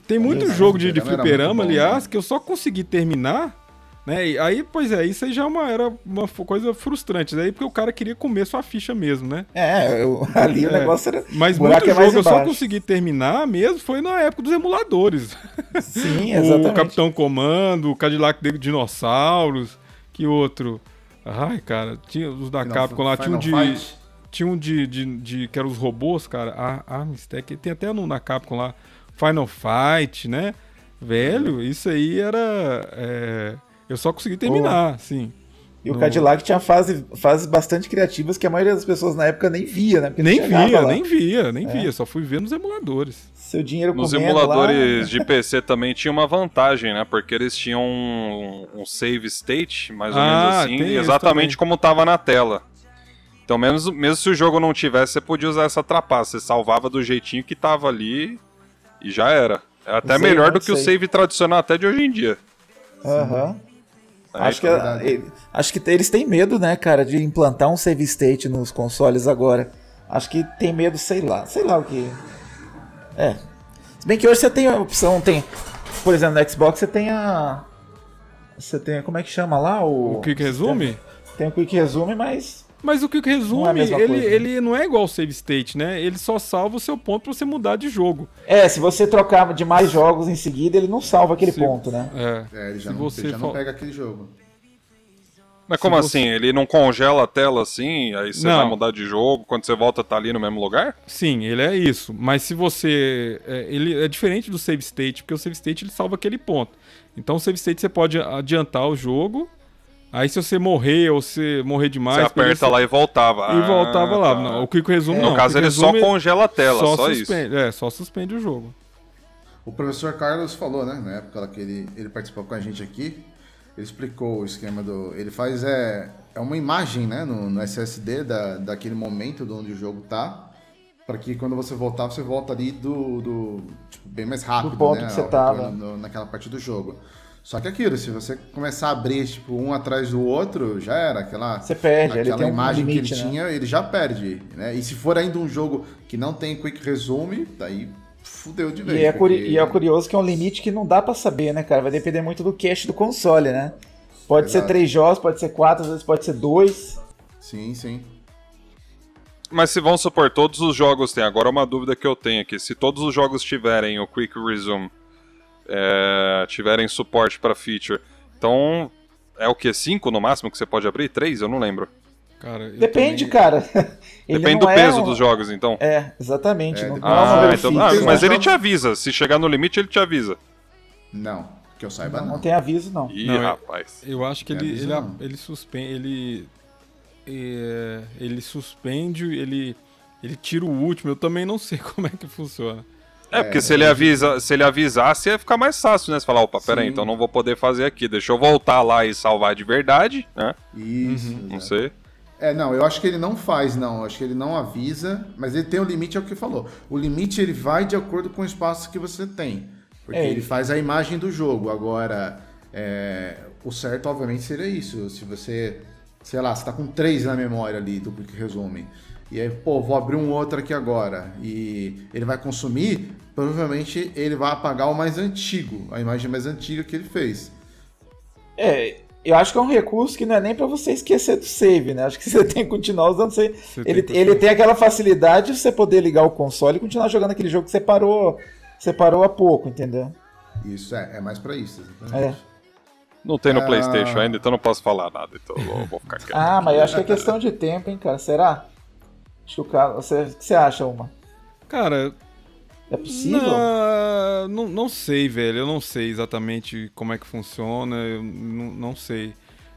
Tem muito Isso, jogo de, de fliperama era fliperama, muito bom, aliás, né? que eu só consegui terminar. Né? E aí, pois é, isso aí já é uma- era uma coisa frustrante. Aí porque o cara queria comer sua ficha mesmo, né? É, eu- ali o É, negócio era. Mas o muito é mais jogo eu só consegui terminar mesmo foi na época dos emuladores. Sim, exatamente. o Capitão Comando, o Cadillac de Dinossauros, que outro. Ai, cara, tinha os da Final- Capcom lá, tinha um de. Final Fight. Tinha um de, de, de- que eram os robôs, cara. A Armstec, tem até no, na Capcom lá. Final Fight, né? Velho, isso aí era. é, eu só consegui terminar, sim. E o no- Cadillac tinha fase, fases bastante criativas que a maioria das pessoas na época nem via, né? Porque Nem via, lá. nem via, nem É. via. Só fui ver nos emuladores. Seu dinheiro Nos comendo emuladores lá, de PC também tinha uma vantagem, né? Porque eles tinham um, um save state, mais ou Ah, menos assim, exatamente como tava na tela. Então, mesmo, mesmo se o jogo não tivesse, você podia usar essa trapaça. Você salvava do jeitinho que tava ali e já era. É até melhor do que o save tradicional até de hoje em dia. Aham. É, Acho, que, então, verdade. ele- acho que eles têm medo, né, cara, de implantar um save state nos consoles agora. Acho que tem medo, sei lá, sei lá o que. É. Se bem que hoje você tem a opção, tem. Por exemplo, no Xbox você tem a. Você tem. Como é que chama lá? O, O Quick Resume? Tem o Quick Resume, mas Mas o Não é Resume, mesma ele, coisa. ele não é igual ao Save State, né? Ele só salva o seu ponto pra você mudar de jogo. É, se você trocar de mais jogos em seguida, ele não salva aquele Se- ponto, né? É. É, ele já, Se não, ele já for- não pega aquele jogo. Mas como você- assim? Ele não congela a tela assim, aí você Não. vai mudar de jogo, quando você volta tá ali no mesmo lugar? Sim, ele é isso. Mas se você. é, ele é diferente do save state, porque o save state ele salva aquele ponto. Então o save state você pode adiantar o jogo. Aí se você morrer ou se morrer demais. você aperta lá e voltava. e voltava Ah, lá. tá. Não, o Quick Resume No não. caso o ele só Resume congela a tela, só, isso. suspende, É, só suspende o jogo. O professor Carlos falou, né, na época que ele, ele participou com a gente aqui, ele explicou o esquema do... Ele faz, é, é uma imagem, né, no, no SSD da, daquele momento de onde o jogo tá, para que quando você voltar, você volta ali do, do tipo, bem mais rápido, ponto né, que você ao tava. no- naquela parte do jogo. Só que aquilo, se você começar a abrir, tipo, um atrás do outro, já era, aquela... Você perde, ele aquela um imagem limite, que ele né? tinha, ele já perde, né? E se for ainda um jogo que não tem Quick Resume, daí fudeu de vez. E é, curi- porque- e é curioso que é um limite que não dá pra saber, né, cara? Vai depender muito do cache do console, né? Pode ser Exato. três jogos, pode ser quatro, às vezes pode ser dois. Sim, sim. Mas se vão supor, todos os jogos têm. Agora uma dúvida que eu tenho aqui. Se todos os jogos tiverem o Quick Resume, é, tiverem suporte para feature, então é o que? 5 no máximo que você pode abrir? 3? Eu não lembro. Cara, eu Depende, também- cara. Ele Depende não do é peso um- dos jogos, então. É, exatamente. É, não, depende. não é Ah, então, ah, mas ele te avisa. Se chegar no limite, ele te avisa. Não, que eu saiba não, não. não tem aviso, não. Ih, Não, é- rapaz. Eu acho que É ele, ele, ele suspende. Ele. é, ele suspende, ele. Ele tira o último, eu também não sei como é que funciona. É, porque se ele avisa, se ele avisasse, ia ficar mais fácil, né? Você falar, opa, peraí, então não vou poder fazer aqui. Deixa eu voltar lá e salvar de verdade, né? Isso. Não exato. sei. É, não, eu acho que ele não faz, não. Eu acho que ele não avisa, mas ele tem o limite, é o que falou. O limite ele vai de acordo com o espaço que você tem. Porque É, ele ele- faz a imagem do jogo. Agora, é, o certo, obviamente, seria isso. Se você, sei lá, você tá com três na memória ali do Quick Resume. E aí, pô, vou abrir um outro aqui agora. E ele vai consumir, provavelmente ele vai apagar o mais antigo, a imagem mais antiga que ele fez. É, eu acho que é um recurso que não é nem pra você esquecer do save, né? Acho que você tem que continuar usando save. Você Ele, tem que ele tem aquela facilidade de você poder ligar o console e continuar jogando aquele jogo que você parou, você parou há pouco, entendeu? Isso, é, é mais pra isso, exatamente. É. Não tem no Ah. PlayStation ainda, então não posso falar nada. Então vou, vou ficar quieto. Ah, mas eu acho que é questão de tempo, hein, cara? Será? Acho que o cara. Você, o que você acha, uma? Cara, É possível? Não, não, não sei, velho. Eu não sei exatamente como é que funciona. Eu não, não sei.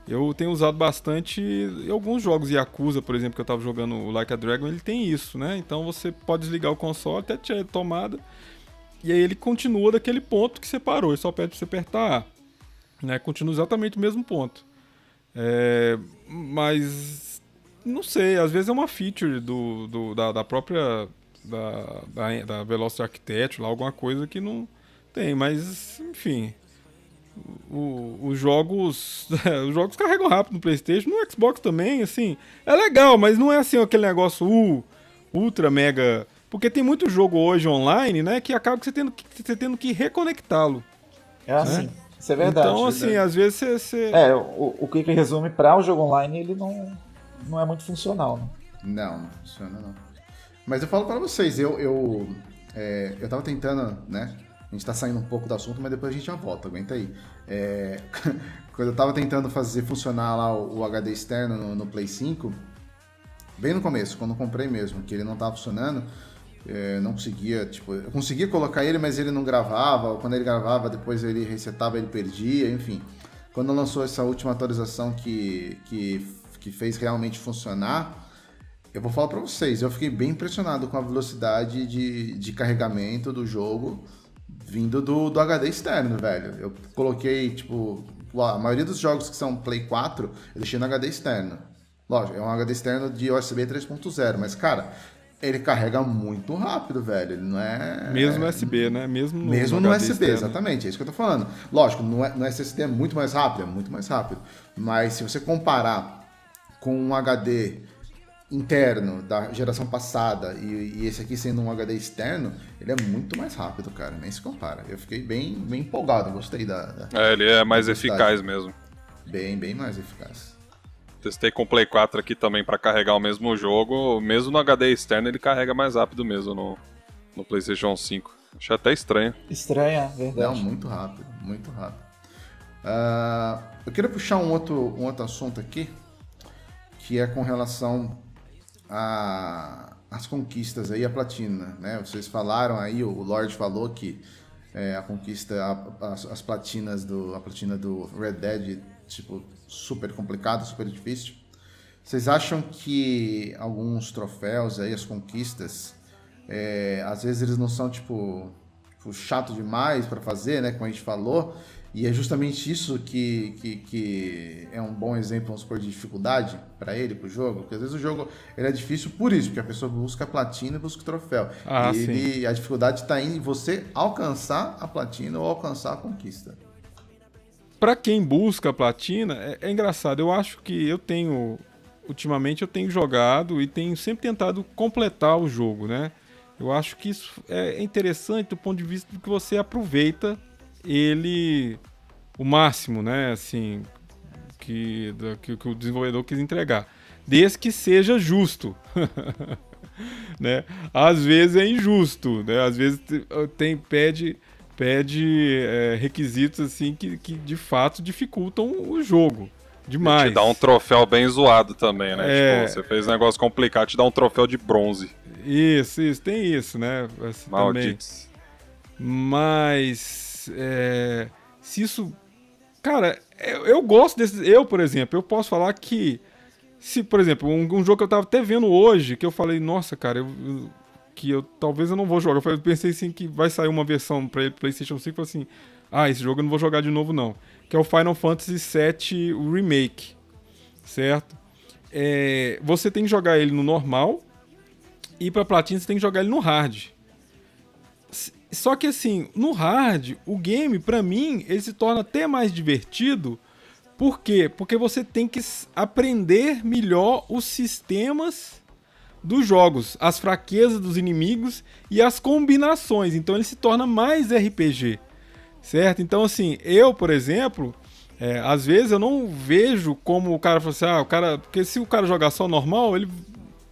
Eu tenho usado bastante em alguns jogos Yakuza, por exemplo, que eu tava jogando o Like a Dragon, ele tem isso, né? Então você pode desligar o console até tirar a tomada e aí ele continua daquele ponto que você parou. Ele só pede pra você apertar A. Né? Continua exatamente o mesmo ponto. É, mas não sei, às vezes é uma feature do, do- da, da própria da, da, da Velocity Architecture, lá, alguma coisa que não tem, mas enfim. o- os jogos os jogos carregam rápido no PlayStation, no Xbox também, assim. É legal, mas não é assim aquele negócio uh, ultra mega, porque tem muito jogo hoje online, né, que acaba que você tendo que você tendo que reconectá-lo. É assim. Isso é verdade. então, assim, às vezes você, você- É, o, o Quick Resume para o jogo online ele não, não é muito funcional, né? Não, não funciona não. Mas eu falo para vocês, eu eu, é, eu tava tentando, né? A gente tá saindo um pouco do assunto, mas depois a gente já volta, aguenta aí. É, quando eu tava tentando fazer funcionar lá o, o HD externo no, no Play 5, bem no começo, quando eu comprei mesmo, que ele não tava funcionando, é, não conseguia, tipo, eu conseguia colocar ele, mas ele não gravava, ou quando ele gravava, depois ele resetava, ele perdia, enfim. Quando lançou essa última atualização que, que, que fez realmente funcionar, eu vou falar pra vocês, eu fiquei bem impressionado com a velocidade de, de carregamento do jogo vindo do, do HD externo, velho. Eu coloquei, tipo, a maioria dos jogos que são Play 4, eu deixei no HD externo. Lógico, é um HD externo de USB 3.0, mas, cara, ele carrega muito rápido, velho. Ele não é. mesmo no USB, né? Mesmo no, Mesmo no HD USB, externo. exatamente, é isso que eu tô falando. Lógico, no, no SSD é muito mais rápido, é muito mais rápido. Mas se você comparar com um HD interno da geração passada e, e esse aqui sendo um HD externo, ele é muito mais rápido, cara. Nem se compara. Eu fiquei bem, bem empolgado, gostei da. da- É, ele é mais eficaz mesmo. bem, bem mais eficaz. testei com o Play 4 aqui também pra carregar o mesmo jogo. Mesmo no HD externo, ele carrega mais rápido mesmo no, no PlayStation 5. Achei até estranho. Estranha, Não, verdade. muito rápido, muito rápido. Ah, eu queria puxar um outro, um outro assunto aqui, que é com relação às conquistas aí, a platina, né? Vocês falaram aí, o Lorde falou que é, a conquista, a- as, as platinas do, a platina do Red Dead, tipo, super complicado, super difícil. Vocês acham que alguns troféus aí, as conquistas, é, às vezes eles não são tipo, tipo chato demais para fazer, né? Como a gente falou. E é justamente isso que, que, que é um bom exemplo, vamos supor, de dificuldade para ele, para o jogo. Porque às vezes o jogo ele é difícil por isso, porque a pessoa busca a platina e busca o troféu. Ah, e ele, a dificuldade está em você alcançar a platina ou alcançar a conquista. Pra quem busca a platina, é, é engraçado. Eu acho que eu tenho. Ultimamente eu tenho jogado e tenho sempre tentado completar o jogo, né? Eu acho que isso é interessante do ponto de vista do que você aproveita ele o máximo, né? Assim, que, que, que o desenvolvedor quis entregar. Desde que seja justo. né? Às vezes é injusto, né? Às vezes te- tem, pede, pede é, requisitos assim que, que de fato dificultam o jogo demais. Te dá um troféu bem zoado também, né? É. Tipo, você fez um negócio complicado, te dá um troféu de bronze. Isso, isso, tem isso, né? Assim, também. Malditos. Mas é, se isso. Cara, eu, eu gosto desses. Eu, por exemplo, eu posso falar que. Se, por exemplo, um, um jogo que eu tava até vendo hoje, que eu falei, nossa, cara, eu, eu- que eu talvez eu não vou jogar. Eu pensei assim que vai sair uma versão pra PlayStation 5, eu falei assim, ah, esse jogo eu não vou jogar de novo, não. Que é o Final Fantasy VII Remake. Certo? É, você tem que jogar ele no normal. E pra platina você tem que jogar ele no hard. Só que assim, no hard, o game, pra mim, ele se torna até mais divertido. Por quê? Porque você tem que aprender melhor os sistemas dos jogos, as fraquezas dos inimigos e as combinações. Então ele se torna mais RPG, certo? Então assim, eu, por exemplo, é, às vezes eu não vejo como o cara fala assim, ah, o cara, porque se o cara jogar só normal, ele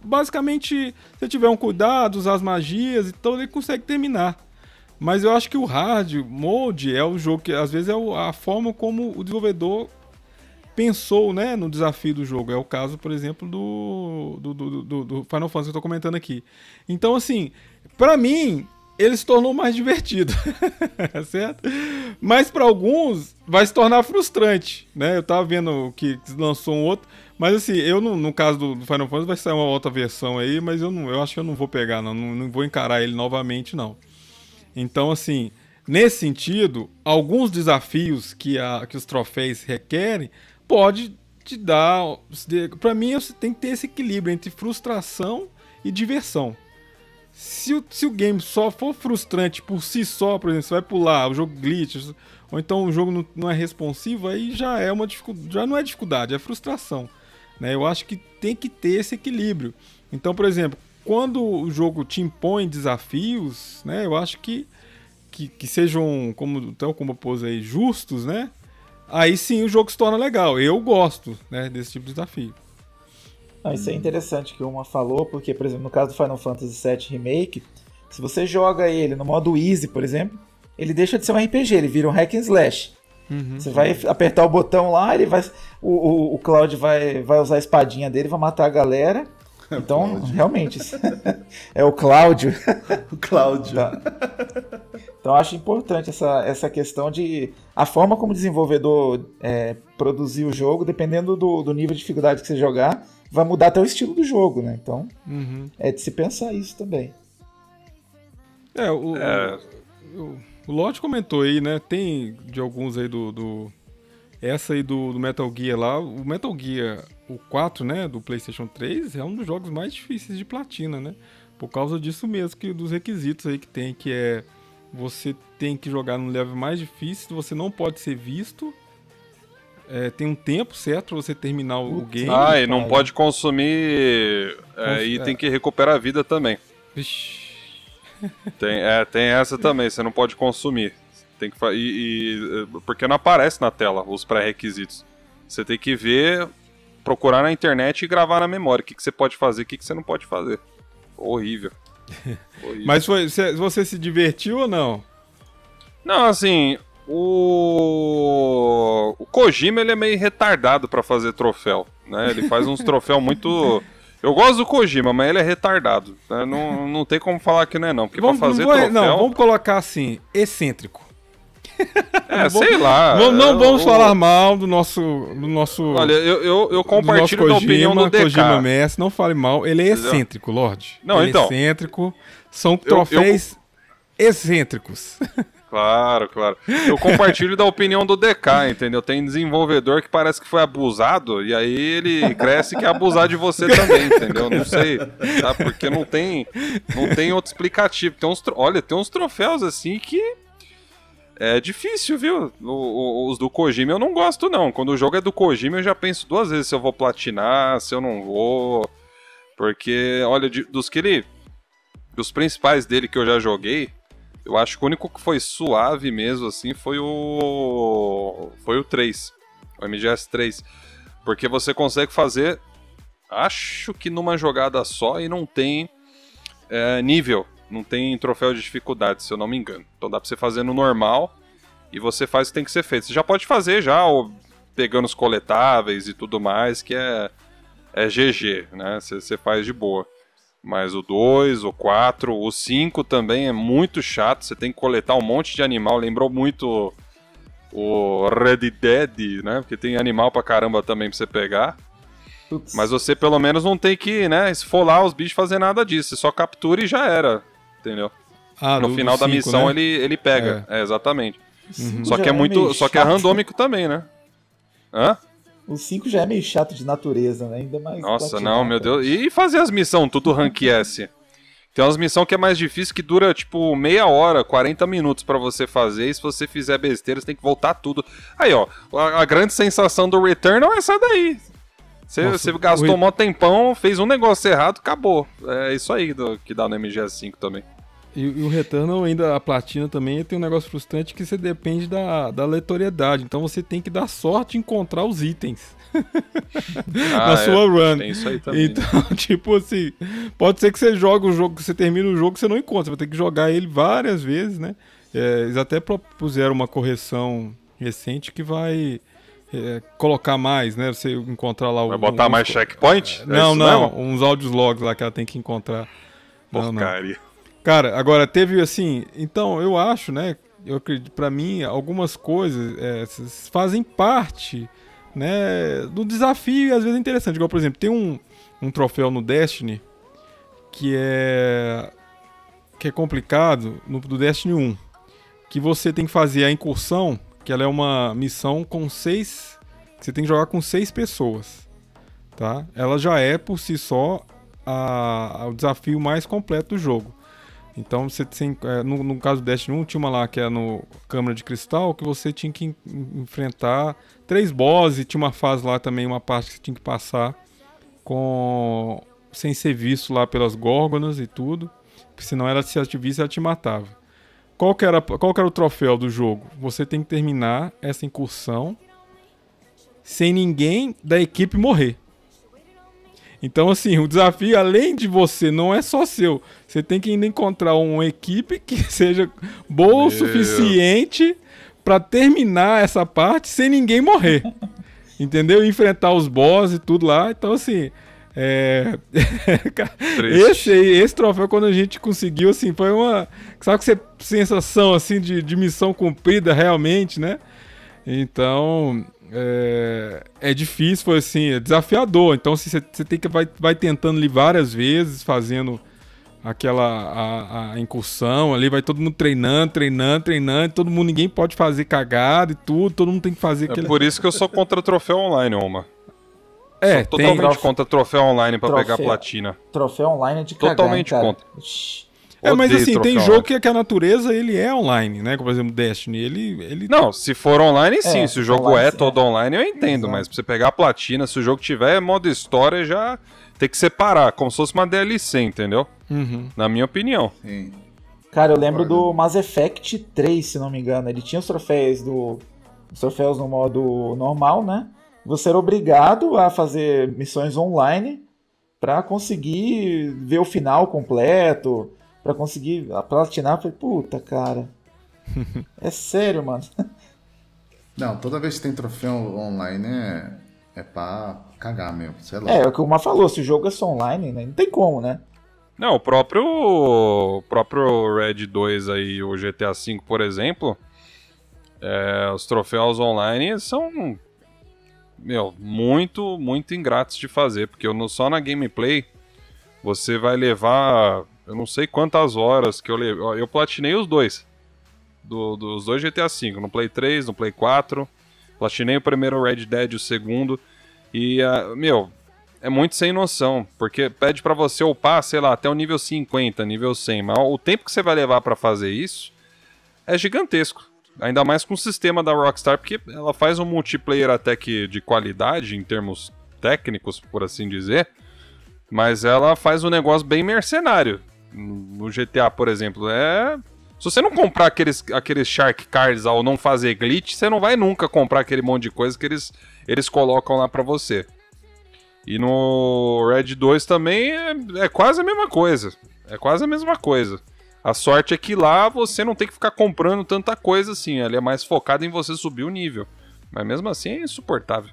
basicamente, se tiver um cuidado, usar as magias, então ele consegue terminar. Mas eu acho que o hard mode é o jogo que às vezes é a forma como o desenvolvedor pensou né, no desafio do jogo. É o caso, por exemplo, do, do, do, do- Final Fantasy que eu tô comentando aqui. Então, assim, pra mim, ele se tornou mais divertido. certo? Mas pra alguns vai se tornar frustrante, né? Eu tava vendo que lançou um outro, mas assim, eu no, no caso do, do Final Fantasy vai sair uma outra versão aí, mas eu não, eu acho que eu não vou pegar não, não, não vou encarar ele novamente não. Então, assim, nesse sentido, alguns desafios que, a, que os troféus requerem pode te dar. Pra mim, você tem que ter esse equilíbrio entre frustração e diversão. Se o, se o game só for frustrante por si só, por exemplo, você vai pular, o jogo glitch, ou então o jogo não, não é responsivo, aí já é uma dificuldade, já não é dificuldade, é frustração. Né? Eu acho que tem que ter esse equilíbrio. Então, por exemplo, quando o jogo te impõe desafios, né, eu acho que, que, que sejam, como, então, como eu pus aí, justos, né? Aí sim o jogo se torna legal. Eu gosto né, desse tipo de desafio. Ah, isso é interessante que uma falou, porque, por exemplo, no caso do Final Fantasy VII Remake, se você joga ele no modo Easy, por exemplo, ele deixa de ser um RPG, ele vira um hack and slash. Você vai apertar o botão lá, ele vai. O, o, o Cloud vai, vai usar a espadinha dele, vai matar a galera. Então, Cláudio. realmente, é o Cláudio. O Cláudio. Tá. Então eu acho importante essa, essa questão de a forma como o desenvolvedor é, produzir o jogo, dependendo do, do nível de dificuldade que você jogar, vai mudar até o estilo do jogo, né? Então Uhum. é de se pensar isso também. É, o, É. o, o Lodge comentou aí, né? Tem de alguns aí do. do- essa aí do, do Metal Gear lá. O Metal Gear, o 4, né? Do PlayStation 3, é um dos jogos mais difíceis de platina, né? Por causa disso mesmo, que dos requisitos aí que tem, que é. Você tem que jogar no level mais difícil, você não pode ser visto. É, tem um tempo certo pra você terminar o, Putz. game. Ah, e não cara. pode consumir é, Cons- e é. tem que recuperar a vida também. Vixe. Tem, é, tem essa também, você não pode consumir. Tem que fa- e, e, porque não aparece na tela os pré-requisitos. Você tem que ver procurar na internet e gravar na memória o que, que você pode fazer e o que, que você não pode fazer. Horrível. Horrível. Mas foi, cê- você se divertiu ou não? Não, assim, o. O Kojima ele é meio retardado pra fazer troféu, né? Ele faz uns troféus muito. Eu gosto do Kojima, mas ele é retardado. né? Não, não tem como falar que não é, não. Porque Vamos, pra fazer não, vou- troféu. não, vamos colocar assim, excêntrico. É, sei lá. Não, não eu- vamos o- falar mal do nosso. Do nosso Olha, eu, eu, eu compartilho da opinião do DK. Kojima Messi, não fale mal. Ele é excêntrico, Lorde. Não, Ele então. É excêntrico. São troféus excêntricos. Claro, claro. Eu compartilho da opinião do DK, entendeu? Tem desenvolvedor que parece que foi abusado e aí ele cresce e quer abusar de você também, entendeu? Não sei, tá? Porque não tem, não tem outro explicativo. Tem uns, olha, tem uns troféus assim que é difícil, viu? O- o- os do Kojima eu não gosto não. Quando o jogo é do Kojima eu já penso duas vezes se eu vou platinar, se eu não vou, porque olha, de- dos que ele, dos principais dele que eu já joguei eu acho que o único que foi suave mesmo, assim, foi o. Foi o 3. O MGS 3. Porque você consegue fazer. Acho que numa jogada só e não tem é, nível. Não tem troféu de dificuldade, se eu não me engano. Então dá pra você fazer no normal e você faz o que tem que ser feito. Você já pode fazer já, ó, pegando os coletáveis e tudo mais, que é, é GG, né? Você você faz de boa. Mas o 2, o 4, o 5 também é muito chato. Você tem que coletar um monte de animal. Lembrou muito o Red Dead, né? Porque tem animal pra caramba também pra você pegar. Mas você pelo menos não tem que, né, esfolar os bichos fazer nada disso. Você só captura e já era. Entendeu? Ah, no do- final do da cinco, missão né? ele, ele pega. É, exatamente. Cinco Só que é muito. meio Só que é randômico também, né? Hã? O 5 já é meio chato de natureza, né? Ainda mais. Nossa, platinar, não, meu. Deus. E fazer as missões, tudo rank S. Tem umas missões que é mais difícil, que dura tipo meia hora, 40 minutos pra você fazer. E se você fizer besteira, você tem que voltar tudo. Aí, ó, a, a grande sensação do Returnal é essa daí. Você, Nossa, você gastou o um mó tempão, fez um negócio errado, acabou. É isso aí do, que dá no MGS5 também. E, e o Returnal, ainda a platina também, tem um negócio frustrante que você depende da, da aleatoriedade. Então você tem que dar sorte em encontrar os itens Ah, na é, sua run. Tem isso aí também. né? Então, tipo assim, pode ser que você joga o jogo, que você termina o jogo, você não encontra. Você vai ter que jogar ele várias vezes, né? É, eles até propuseram uma correção recente que vai é, colocar mais, né? Você encontrar lá o. Vai botar uns- mais checkpoint? É Não, isso não, uns áudios logs lá que ela tem que encontrar. Não, não. Cara, agora teve assim, então eu acho, né? Eu acredito, para mim, algumas coisas é, fazem parte, né, do desafio e às vezes é interessante. Igual, por exemplo, tem um, um troféu no Destiny que é que é complicado no do Destiny 1, que você tem que fazer a incursão, que ela é uma missão com seis, você tem que jogar com seis pessoas, tá? Ela já é por si só a- a- o desafio mais completo do jogo. Então você tem, é, no, no caso do Destiny 1 tinha uma lá que é no Câmara de Cristal que você tinha que en- enfrentar três bosses, tinha uma fase lá também, uma parte que você tinha que passar com sem ser visto lá pelas górgonas e tudo, porque senão ela se ela visse ela te matava. Qual que, era, qual que era o troféu do jogo? Você tem que terminar essa incursão sem ninguém da equipe morrer. Então, assim, o desafio, além de você, não é só seu. Você tem que ainda encontrar uma equipe que seja boa o Meu. suficiente pra terminar essa parte sem ninguém morrer. Entendeu? Enfrentar os boss e tudo lá. Então, assim. É... esse, esse troféu, quando a gente conseguiu, assim, foi uma. Sabe que sensação assim de, de missão cumprida realmente, né? Então. É, é difícil, foi assim, é desafiador. Então assim, você, tem que vai, vai tentando ali várias vezes, fazendo aquela a, a incursão ali, vai todo mundo treinando, treinando, treinando, todo mundo, ninguém pode fazer cagada e tudo, todo mundo tem que fazer É aquele. por isso que eu sou contra troféu online, Oma. É, Sou tem, totalmente contra troféu online pra pegar platina. Troféu online é de cagar, Totalmente hein, cara? contra. Ixi. É, mas assim, tem jogo que, que a natureza ele é online, né? Como por exemplo Destiny, ele ele Não, se for online, sim. É, se o jogo online, é todo é. online, eu entendo. Exato. Mas pra você pegar a platina, se o jogo tiver modo história, já tem que separar, como se fosse uma DLC, entendeu? Uhum. Na minha opinião. Sim. Cara, eu lembro do Mass Effect 3, se não me engano. Ele tinha os troféus do. Os troféus no modo normal, né? você era obrigado a fazer missões online para conseguir ver o final completo, para conseguir platinar. Eu falei, puta, cara. é sério, mano. Não, toda vez que tem troféu online é, é pra cagar, meu. Sei lá. É, é o que o Mar falou, se o jogo é só online, né? não tem como, né? Não, o próprio, o próprio Red 2 aí, o GTA V, por exemplo, é, os troféus online são, meu, muito, muito ingratos de fazer, porque no, só na gameplay você vai levar, eu não sei quantas horas que eu levei, eu platinei os dois, do, dos dois GTA V, no Play 3, no Play 4, platinei o primeiro Red Dead, o segundo, e, uh, meu, é muito sem noção, porque pede para você upar, sei lá, até o nível 50, nível 100, mas o tempo que você vai levar para fazer isso é gigantesco. Ainda mais com o sistema da Rockstar, porque ela faz um multiplayer até que de qualidade em termos técnicos, por assim dizer, mas ela faz um negócio bem mercenário. No GTA, por exemplo, é se você não comprar aqueles, aqueles Shark Cards ao não fazer glitch, você não vai nunca comprar aquele monte de coisa que eles, eles colocam lá pra você. E no Red 2 também é, é, quase a mesma coisa. É quase a mesma coisa. A sorte é que lá você não tem que ficar comprando tanta coisa assim. Ele é mais focado em você subir o nível. Mas mesmo assim é insuportável.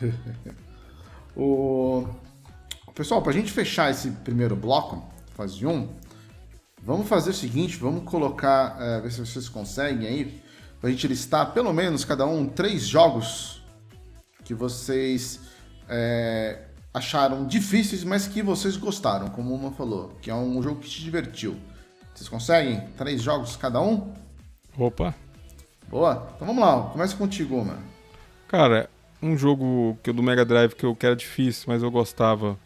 o... Pessoal, pra gente fechar esse primeiro bloco, fase 1, vamos fazer o seguinte, vamos colocar, é, ver se vocês conseguem aí, pra gente listar pelo menos cada um três jogos que vocês é, acharam difíceis, mas que vocês gostaram, como uma falou, que é um jogo que te divertiu. Vocês conseguem? Três jogos cada um? Opa! Boa! Então vamos lá, começa contigo, Uma. Cara, um jogo que do Mega Drive que eu que era difícil, mas eu gostava,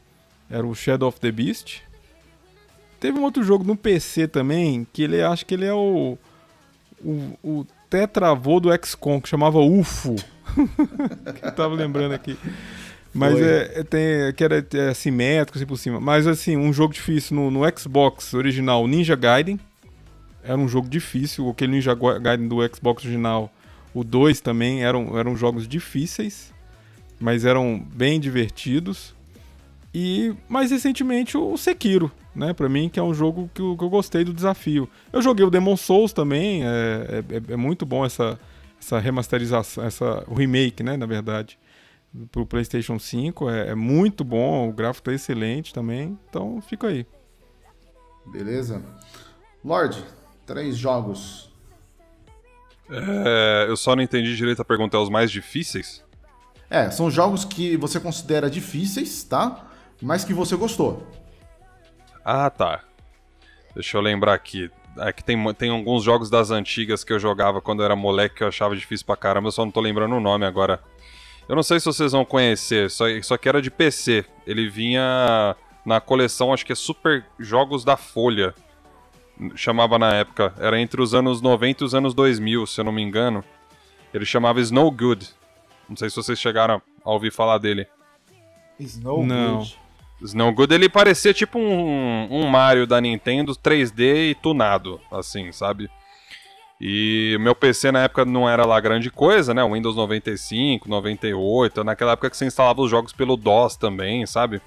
era o Shadow of the Beast. Teve um outro jogo no PC também, que ele acho que ele é o o, o tetravô do XCOM, que chamava UFO. que eu tava lembrando aqui. Mas é, é, tem, que era é, assimétrico assim por cima. Mas assim, um jogo difícil no, no Xbox original, Ninja Gaiden. Era um jogo difícil. Aquele Ninja Gaiden do Xbox original, o 2 também, eram, eram jogos difíceis. Mas eram bem divertidos. E mais recentemente o Sekiro, né? Pra mim, que é um jogo que eu, que eu gostei do desafio. Eu joguei o Demon Souls também, é, é, é muito bom essa, essa remasterização, essa, o remake, né? Na verdade pro PlayStation 5. É, é, muito bom, o gráfico tá excelente também. Então fica aí. Beleza. Lorde, três jogos. É, eu só não entendi direito a pergunta. É os mais difíceis? É, são jogos que você considera difíceis, tá? Mas que você gostou. Ah, tá. Deixa eu lembrar aqui. É que tem, tem alguns jogos das antigas que eu jogava quando eu era moleque que eu achava difícil pra caramba, eu só não tô lembrando o nome agora. Eu não sei se vocês vão conhecer, só, só que era de PC. Ele vinha na coleção, acho que é Super Jogos da Folha. Chamava na época. Era entre os anos 90 e os anos 2000, se eu não me engano. Ele chamava Snow Good. Não sei se vocês chegaram a ouvir falar dele. Snow não. Good. Snow Good, ele parecia tipo um, um Mario da Nintendo 3D e tunado, assim, sabe? E meu PC na época não era lá grande coisa, né? Windows 95, 98, naquela época que você instalava os jogos pelo DOS também, sabe?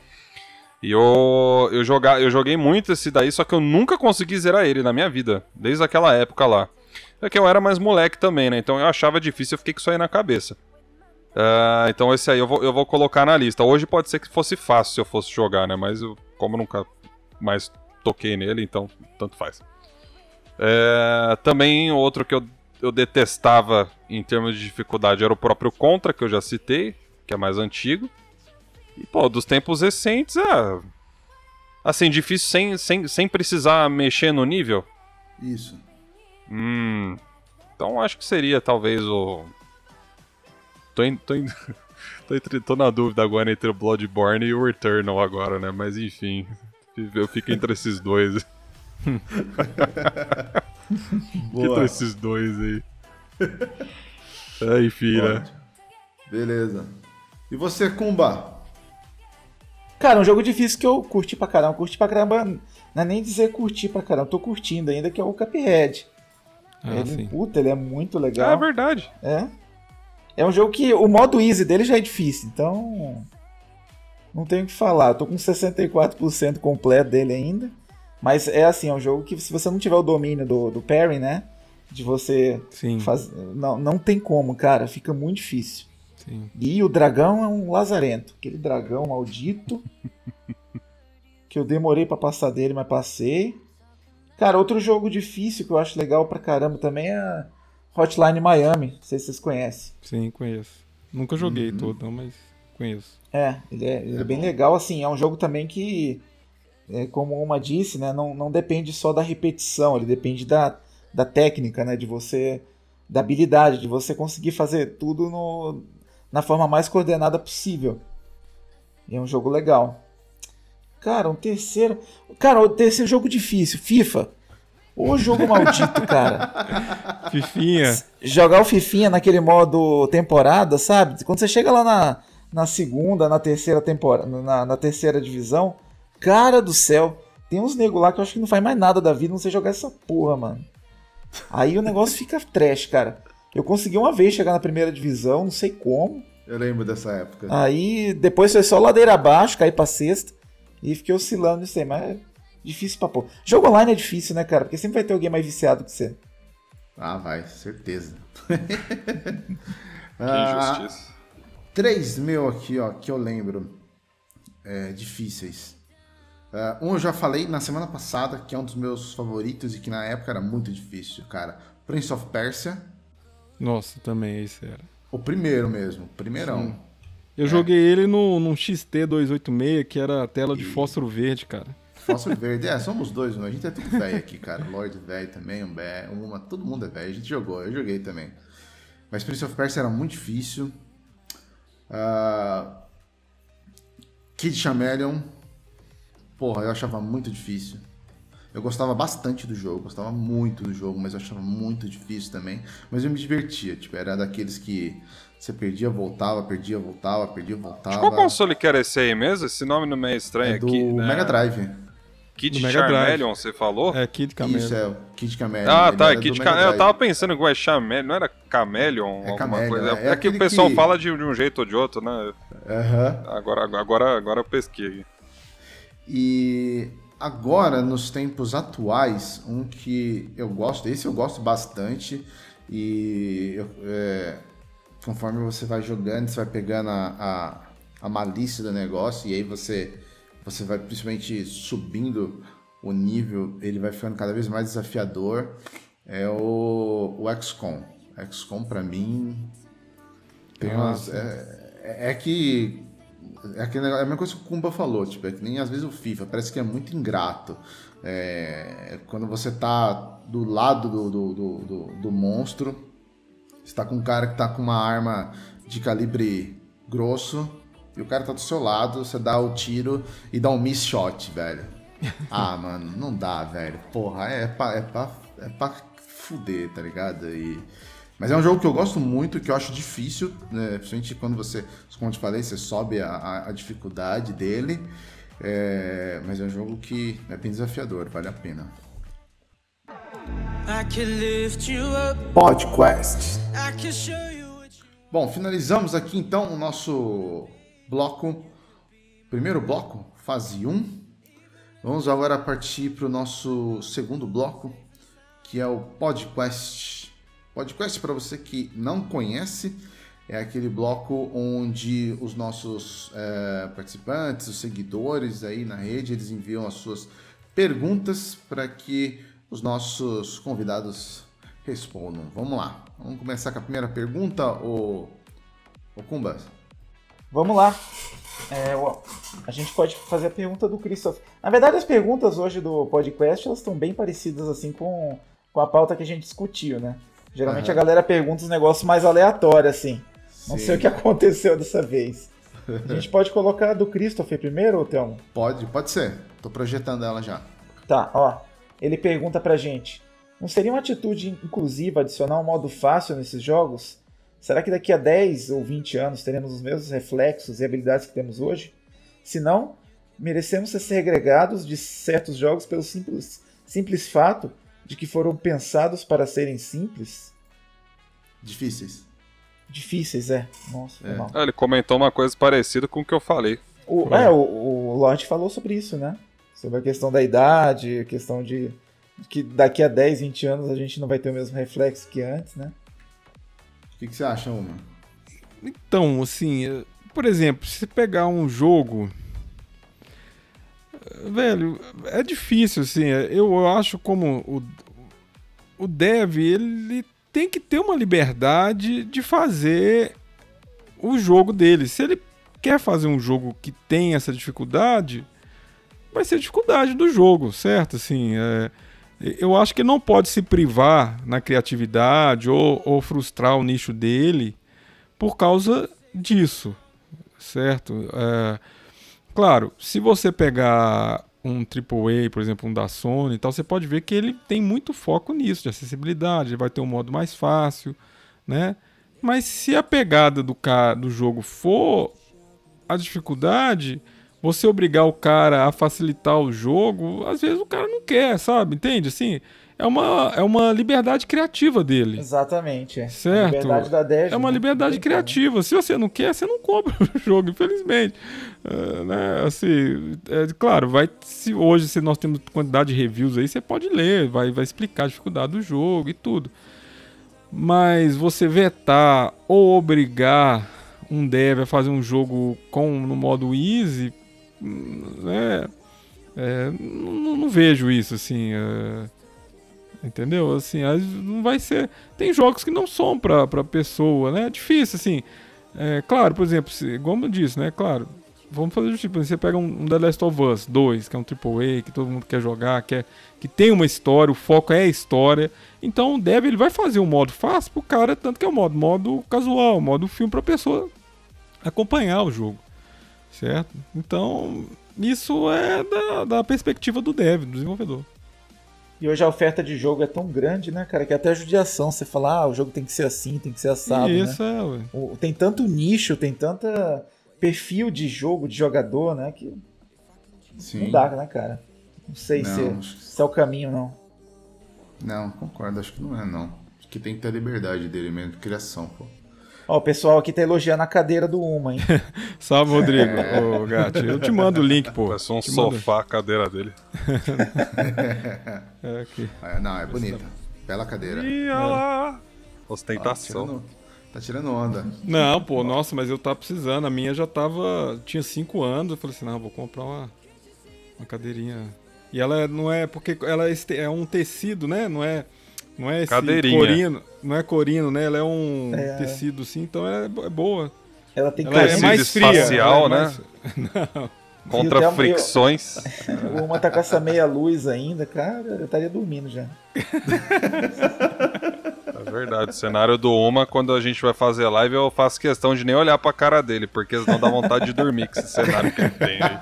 E eu, eu, jogar, eu joguei muito esse daí, só que eu nunca consegui zerar ele na minha vida, desde aquela época lá. É que eu era mais moleque também, né? Então eu achava difícil, eu fiquei com isso aí na cabeça. Uh, então esse aí eu vou, eu vou colocar na lista. Hoje pode ser que fosse fácil se eu fosse jogar, né? Mas eu, como eu nunca mais toquei nele, então tanto faz. É, também outro que eu, eu detestava em termos de dificuldade era o próprio Contra, que eu já citei, que é mais antigo. E, pô, dos tempos recentes, é. Assim, difícil sem, sem, sem precisar mexer no nível. Isso. Hum. Então acho que seria talvez o. Tô, in, tô, in... tô, entre, tô na dúvida agora entre o Bloodborne e o Eternal agora, né? Mas enfim. Eu fico entre esses dois. Boa. esses dois aí. Aí, filha. Beleza. E você, Kumba? Cara, um jogo difícil que eu curti pra caramba. Curti pra caramba. Não é nem dizer curtir pra caramba, tô curtindo ainda, que é o Cuphead. Ah, ele, sim. puta, ele é muito legal. Ah, é verdade. É. É um jogo que o modo easy dele já é difícil, então. Não tenho o que falar. Eu tô com 64% completo dele ainda. Mas é assim, é um jogo que se você não tiver o domínio do, do parry, né? De você Sim. fazer. Não, não tem como, cara. Fica muito difícil. Sim. E o dragão é um lazarento. Aquele dragão maldito. que eu demorei pra passar dele, mas passei. Cara, outro jogo difícil que eu acho legal pra caramba também é Hotline Miami. Não sei se vocês conhecem. Sim, conheço. Nunca joguei Uhum. todo, mas conheço. É, ele é, ele é bem legal, assim, é um jogo também que, é, como uma disse, né, não, não depende só da repetição, ele depende da, da técnica, né, de você, da habilidade, de você conseguir fazer tudo no, na forma mais coordenada possível. E é um jogo legal. Cara, um terceiro... Cara, o terceiro jogo difícil, FIFA. O jogo maldito, cara. Fifinha. jogar o Fifinha naquele modo temporada, sabe? Quando você chega lá na, na segunda, na terceira temporada, na, na terceira divisão, cara do céu, tem uns nego lá que eu acho que não faz mais nada da vida, não sei jogar essa porra, mano. Aí o negócio fica trash, cara. Eu consegui uma vez chegar na primeira divisão, não sei como. Eu lembro dessa época. Aí depois foi só ladeira abaixo, caí pra sexta e fiquei oscilando aí, mas é difícil pra pôr. Jogo online é difícil, né, cara? Porque sempre vai ter alguém mais viciado que você. Ah, vai, certeza. Que Ah, injustiça. Três meu aqui, ó, que eu lembro. É, difíceis. Ah, um eu já falei na semana passada, que é um dos meus favoritos e que na época era muito difícil, cara. Prince of Persia. Nossa, também esse era. O primeiro mesmo, o primeirão. Eu joguei ele no, num XT286, que era a tela de fósforo verde, cara. Fósforo verde. É, somos dois, né? A gente é tudo velho aqui, cara. Lorde velho também, um bé, uma, todo mundo é velho. A gente jogou, eu joguei também. Mas Prince of Persia era muito difícil. Ah, Kid Chameleon. Porra, eu achava muito difícil. Eu gostava bastante do jogo, gostava muito do jogo, mas eu achava muito difícil também. Mas eu me divertia, tipo, era daqueles que você perdia, voltava, perdia, voltava, perdia, voltava. Qual console que era esse aí mesmo? Esse nome não é estranho É do aqui, né? Mega Drive. Kid. Charmeleon, você falou? É Kid Camelo. Isso, é Kid Chameleon. Ah, ele tá, Kid Mega Ca... Eu tava pensando que é Chameleon, não era Cameleon, alguma Cameleon, coisa. é- É, é que o pessoal que- fala de, de um jeito ou de outro, né? Aham. Agora, agora, agora eu pesquei. E agora, nos tempos atuais, um que eu gosto, esse eu gosto bastante, e eu- é, conforme você vai jogando, você vai pegando a, a, a malícia do negócio, e aí você, você vai principalmente subindo o nível, ele vai ficando cada vez mais desafiador, é o, o XCOM. XCOM, pra mim, tem umas, é, é- é que é, negócio- é a mesma coisa que o Kumba falou, tipo, é que nem às vezes o FIFA, parece que é muito ingrato. É, quando você tá do lado do, do, do, do- do monstro, você tá com um cara que tá com uma arma de calibre grosso, e o cara tá do seu lado, você dá o tiro e dá um miss shot, velho. Ah, mano, não dá, velho. Porra, é pra, é pra, é pra fuder, tá ligado? E... Mas é um jogo que eu gosto muito, que eu acho difícil, né? principalmente quando você, como eu te falei, você sobe a, a- a dificuldade dele. É, Mas é um jogo que é bem desafiador, vale a pena. Podcast. Bom, finalizamos aqui então o nosso bloco, primeiro bloco, fase 1. Vamos agora partir para o nosso segundo bloco, que é o Podcast. Podcast, para você que não conhece, é aquele bloco onde os nossos eh, participantes, os seguidores aí na rede, eles enviam as suas perguntas para que os nossos convidados respondam. Vamos lá. Vamos começar com a primeira pergunta, o, o Kumbas. Vamos lá. É, a gente pode fazer a pergunta do Christoph. Na verdade, as perguntas hoje do podcast elas estão bem parecidas assim com, com a pauta que a gente discutiu, né? Geralmente Aham. a galera pergunta os negócios mais aleatórios, assim. Não Sim. sei o que aconteceu dessa vez. A gente pode colocar a do Christopher primeiro, ô Thelmo? Pode, pode ser. Tô projetando ela já. Tá, ó. Ele pergunta pra gente: Não seria uma atitude inclusiva adicionar um modo fácil nesses jogos? Será que daqui a 10 ou 20 anos teremos os mesmos reflexos e habilidades que temos hoje? Se não, merecemos ser segregados de certos jogos pelo simples, simples fato de que foram pensados para serem simples? Difíceis. difíceis, é. Nossa, É. mal. Ah, ele comentou uma coisa parecida com o que eu falei. O, é, o, o Lorde falou sobre isso, né? Sobre a questão da idade, a questão de que daqui a 10, 20 anos a gente não vai ter o mesmo reflexo que antes, né? Que, que você acha, Uma? Então, assim, eh, por exemplo, se pegar um jogo. eh, Velho, é difícil, assim. eh, Eu acho como o, o dev, ele tem que ter uma liberdade de fazer o jogo dele. Se ele quer fazer um jogo que tem essa dificuldade, vai ser a dificuldade do jogo, certo? Assim, é, eu acho que não pode se privar na criatividade ou, ou frustrar o nicho dele por causa disso, certo? É, claro, se você pegar um AAA, por exemplo, um da Sony e tal, você pode ver que ele tem muito foco nisso, de acessibilidade, ele vai ter um modo mais fácil, né? Mas se a pegada do, do jogo for a dificuldade, você obrigar o cara a facilitar o jogo, às vezes o cara não quer, sabe? Entende? Assim, é uma, é uma liberdade criativa dele. Exatamente, é. Certo. Liberdade da Dev, É uma né? liberdade como. criativa. Se você não quer, você não compra o jogo, infelizmente. É, né, assim, é, claro, vai, se hoje se nós temos quantidade de reviews aí, você pode ler, vai, vai explicar a dificuldade do jogo e tudo. Mas você vetar ou obrigar um dev a fazer um jogo com no modo easy, né, é, não, não vejo isso assim. é, Entendeu? Assim, não vai ser. Tem jogos que não são pra, pra pessoa, né? É difícil, assim. É, claro, por exemplo, se, como eu disse, né? Claro, vamos fazer tipo, você pega um, um The Last of Us 2, que é um AAA, que todo mundo quer jogar, quer, que tem uma história, o foco é a história. Então o dev ele vai fazer um modo fácil pro cara, tanto que é o modo, modo casual, modo filme pra pessoa acompanhar o jogo. Certo? Então, isso é da, da perspectiva do dev, do desenvolvedor. E hoje a oferta de jogo é tão grande, né, cara, que até judiação. Você fala, ah, o jogo tem que ser assim, tem que ser assado, né? isso é, ué. O- Tem tanto nicho, tem tanta perfil de jogo, de jogador, né, que Sim. não dá, né, cara? Não sei Não, se, se é o caminho, não. Não, concordo, acho que não é, não. Acho que tem que ter a liberdade dele mesmo, de criação, pô. Ó, o pessoal aqui tá elogiando a cadeira do Uma, hein? Salve, Rodrigo. Ô, Gatti, eu te mando o link, pô. Parece um Te mando. sofá a cadeira dele. É, aqui. É, não, é bonita. Bela cadeira. Ih, olha lá. Tá Ostentação. tirando, tá tirando onda. Não, pô, nossa, mas eu tava precisando. A minha já tava. Tinha 5 anos. Eu falei assim, não, vou comprar uma, uma cadeirinha. E ela é- não é. Porque ela é, é um tecido, né? Não é. Não é esse Cadeirinha. corino. Não é corino, né? Ela é um É. tecido assim, então é, é boa. Ela tem Ela é mais Tecido fria. espacial, ela é né? mais- Contra Viu, até o meu- fricções. O Uma tá com essa meia luz ainda, cara, eu estaria dormindo já. É verdade. O cenário do Uma, quando a gente vai fazer live, eu faço questão de nem olhar pra cara dele, porque senão dá vontade de dormir com esse cenário que ele tem aí.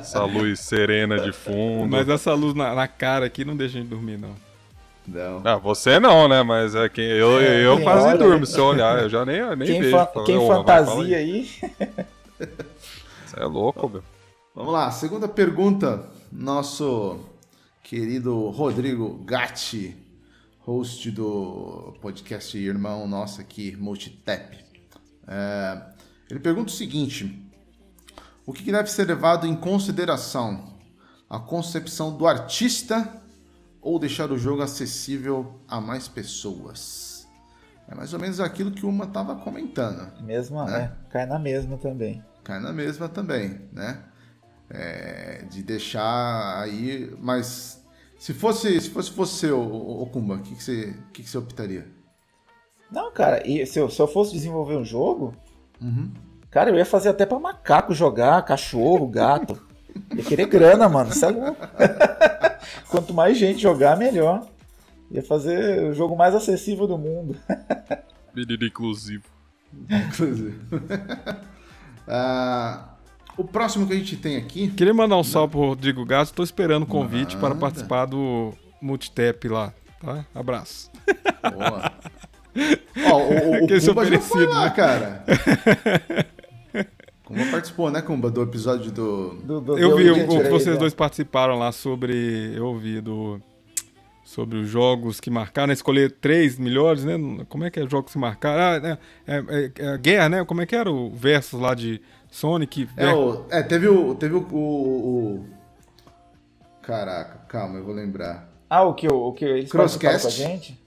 Essa luz serena de fundo. Mas essa luz na, na cara aqui não deixa a gente dormir, não. Não. Ah, você não, né? Mas é quem eu, eu quem quase olha, durmo se eu olhar. Eu já nem, nem Quem, vejo. fa- quem "Ô, Uma, vai, fala fantasia aí." aí, Você é louco, meu. Vamos lá, segunda pergunta. Nosso querido Rodrigo Gatti, host do podcast Irmão Nosso aqui, Multitap. É, ele pergunta o seguinte: O que que deve ser levado em consideração? A concepção do artista ou deixar o jogo acessível a mais pessoas? É mais ou menos aquilo que uma estava comentando mesma, É. é, cai na mesma também. cai na mesma também, né? É, de deixar aí, mas se fosse se fosse você, o, o Kumba, o que, que você que, que você optaria? Não, cara, e se eu, se eu fosse desenvolver um jogo, Uhum. cara, eu ia fazer até pra macaco jogar, cachorro, gato. Ia querer grana, mano, isso é louco. Quanto mais gente jogar, melhor. Ia fazer o jogo mais acessível do mundo. Menino inclusivo. Inclusive. Ah, o próximo que a gente tem aqui, Queria mandar um salve pro Rodrigo Gato. Tô esperando o convite para Manda. participar do Multitap lá, tá? Abraço. Boa. Ó, o, o, o Kumba já foi oferecido, lá, né? cara. Kumba participou, né, Kumba, do episódio do... Do, do Eu do vi o, que vocês é. dois participaram lá sobre. Eu ouvi do. sobre os jogos que marcaram, escolher três melhores, né? Como é que é os jogos que marcaram? Ah, né? é, é- é guerra, né? Como é que era o versus lá de Sonic? É, o- é, teve o. Teve o, o- o- Caraca, calma, eu vou lembrar. Ah, o que, o, que eles Crosscast. com a gente?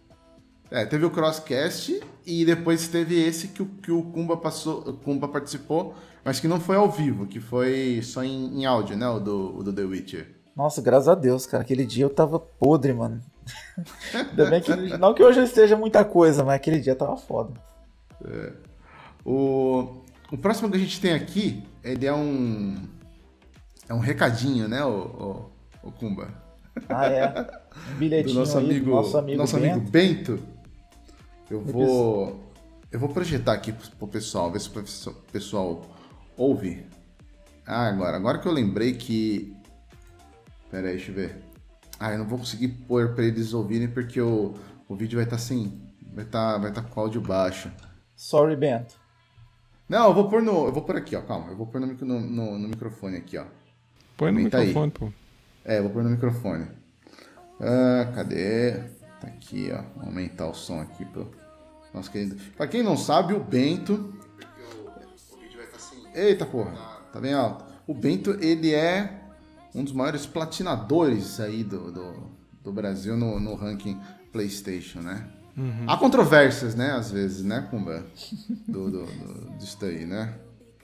É, teve o Crosscast e depois teve esse que o, que o Kumba passou, Kumba participou, mas que não foi ao vivo, que foi só em, em áudio, né? O do, o do The Witcher. Nossa, graças a Deus, cara. Aquele dia eu tava podre, mano. Ainda bem que. Não que hoje eu esteja muita coisa, mas aquele dia tava foda. O, o próximo que a gente tem aqui, ele é um. É um recadinho, né, o, o, o Kumba? Ah, é. Um Do bilhetinho nosso aí, amigo, do nosso amigo, nosso Bento. amigo Bento. Eu vou. Eu vou projetar aqui pro, pessoal, ver se o pessoal- ouve. Ah, agora. Agora que eu lembrei que. Pera aí, deixa eu ver. Ah, eu não vou conseguir pôr pra eles ouvirem porque o, o vídeo vai estar sem. Vai estar vai tá com áudio baixo. Sorry, Bento. Não, eu vou pôr no. Eu vou pôr aqui, ó. Calma. Eu vou pôr no, no, no- no microfone aqui, ó. Põe no Aumenta aí. microfone, pô. É, eu vou pôr no microfone. Ah, cadê? Tá aqui, ó. Vou aumentar o som aqui pro nosso querido. Pra quem não sabe, o Bento. Eita porra, tá bem alto. O Bento, ele é um dos maiores platinadores aí do, do, do Brasil no, no ranking PlayStation, né? Há controvérsias, né, às vezes, né, Kumba? Do, do, do, disso daí, né?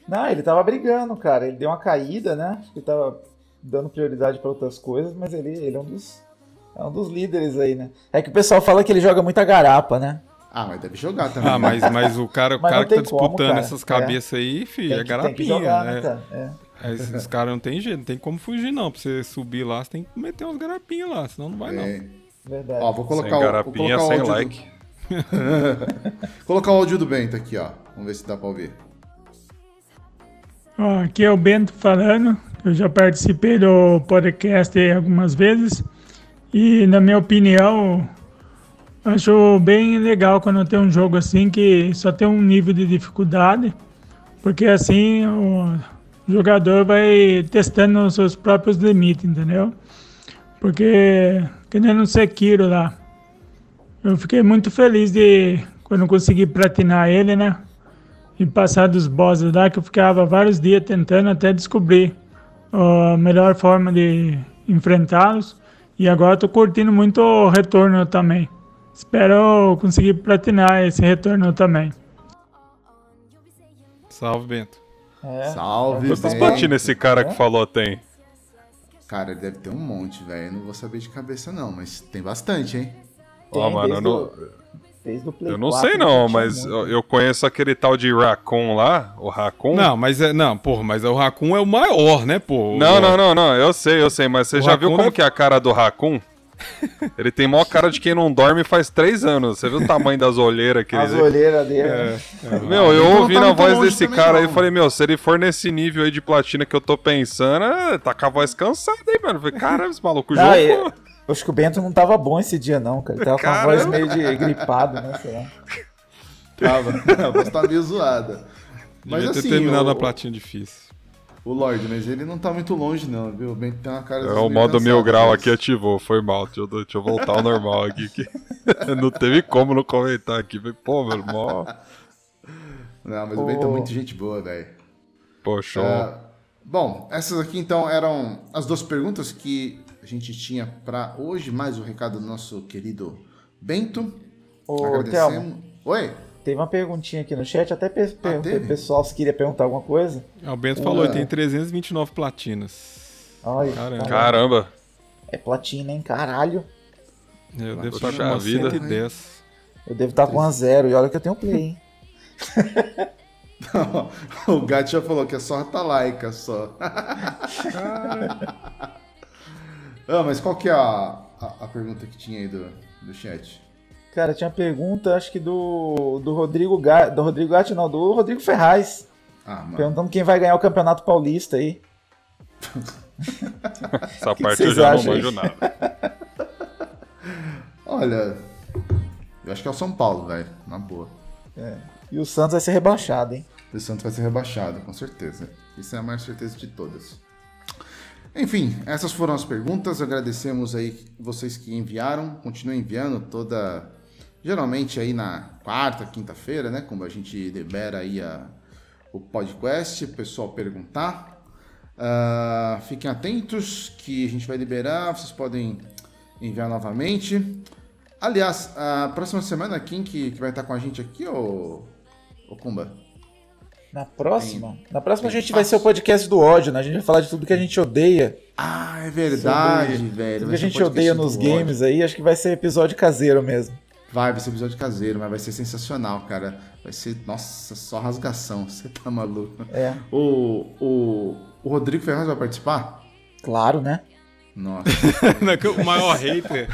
Não, ele tava brigando, cara. Ele deu uma caída, né? Acho que ele tava dando prioridade pra outras coisas, mas ele, ele é um dos. É um dos líderes aí, né? É que o pessoal fala que ele joga muita garapa, né? Ah, mas deve jogar também. Ah, mas, mas o cara, o Mas cara não que tá tem como, disputando cara. essas cabeças aí, filho, Tem é garapinha. jogar, né? né, cara? É, É, Esses caras não tem jeito, não tem como fugir, não. Pra você subir lá, você tem que meter umas garapinhas lá, senão não vai, não. É. verdade. Ó, vou colocar Sem o, vou garapinha, colocar o sem áudio like. Do... colocar o áudio do Bento aqui, ó. Vamos ver se dá pra ouvir. Ó, aqui é o Bento falando. Eu já participei do podcast aí algumas vezes. E, na minha opinião, acho bem legal quando tem um jogo assim que só tem um nível de dificuldade. Porque assim o jogador vai testando os seus próprios limites, entendeu? Porque, que nem no Sekiro lá. Eu fiquei muito feliz de quando consegui platinar ele, né? e passar dos bosses lá, que eu ficava vários dias tentando até descobrir a melhor forma de enfrentá-los. E agora eu tô curtindo muito o retorno também. Espero conseguir platinar esse retorno também. Salve, Bento. É. Salve, Quantas Bento. platinas esse cara que falou tem? Cara, ele deve ter um monte, velho. Eu não vou saber de cabeça, não, mas tem bastante, hein? Ó, mano, eu não, eu não 4 sei não, mas muito. eu, eu conheço aquele tal de Raccoon lá, o Raccoon. Não, mas é. Não, porra, mas o Raccoon é o maior, né, pô? Não, não, não, não, eu sei, eu sei, mas você O já viu Raccoon como é- que é a cara do Raccoon? Ele tem maior cara de quem não dorme faz três anos. Você viu o tamanho das olheiras que As ele... olheiras dele. É, né? Meu, eu ouvindo tá a muito voz desse cara aí, não. falei, meu, se ele for nesse nível aí de platina que eu tô pensando, é, tá com a voz cansada aí, mano. Eu Falei, caramba, esse maluco Não, jogou. eu- eu acho que o Bento não tava bom esse dia, não, cara. Ele tava com a voz Caramba. meio de gripado, né? Sei lá. Tava. A voz tá meio zoada. Mas Devia ter assim, terminado o, na platina difícil. O Lorde, mas ele não tá muito longe, não, viu? O Bento tem uma cara É, meio o modo mil grau mas- aqui ativou, foi mal. Deixa eu, deixa eu voltar ao normal aqui. Que não teve como não comentar aqui. Pô, meu irmão. Não, mas o Bento é Ô. muito gente boa, velho. Pô, show. Ah, bom, essas aqui então eram as duas perguntas que a gente tinha pra hoje, mais o recado do nosso querido Bento. Ô, Agradecemos. Thelma, Oi? Teve uma perguntinha aqui no chat, até pe- perguntei teve? pro pessoal se queria perguntar alguma coisa. Ah, o Bento falou, ele tem 329 platinas. Ai, Caramba. Caramba. É platina, hein? Caralho. Eu devo estar com uma vida. 110. Eu devo estar com uma zero. E olha que eu tenho play, hein? o gato já falou que é só Atalaika só. ah, mas qual que é a, a, a pergunta que tinha aí do, do chat? Cara, tinha uma pergunta, acho que do, do Rodrigo Gatti. Do Rodrigo Gatti, não, do Rodrigo Ferraz. Ah, mano. Perguntando quem vai ganhar o Campeonato Paulista aí. Essa que parte eu vocês já não acham manjo nada. Olha, eu acho que é o São Paulo, velho, na boa. E o Santos vai ser rebaixado, hein? O Santos vai ser rebaixado, com certeza. Isso é a maior certeza de todas. Enfim, essas foram as perguntas. Agradecemos aí vocês que enviaram. Continuem enviando toda. Geralmente aí na quarta, quinta-feira, né? Como a gente libera aí a, o podcast, o pessoal perguntar. Ah, fiquem atentos que a gente vai liberar. Vocês podem enviar novamente. Aliás, a próxima semana, quem que, que vai estar com a gente aqui, ô, ô Kumba? Na próxima? Na próxima a tem gente vai espaço. ser o podcast do ódio, né? A gente vai falar de tudo que a gente odeia. Ah, é verdade, Sobre velho. Tudo Vai que a gente odeia nos ódio. games aí, acho que vai ser episódio caseiro mesmo. Vai, vai ser episódio caseiro, mas vai ser sensacional, cara. Vai ser, nossa, só rasgação. Você tá maluco. É. O, o, o Rodrigo Ferraz vai participar? Claro, né? Nossa. o maior hater.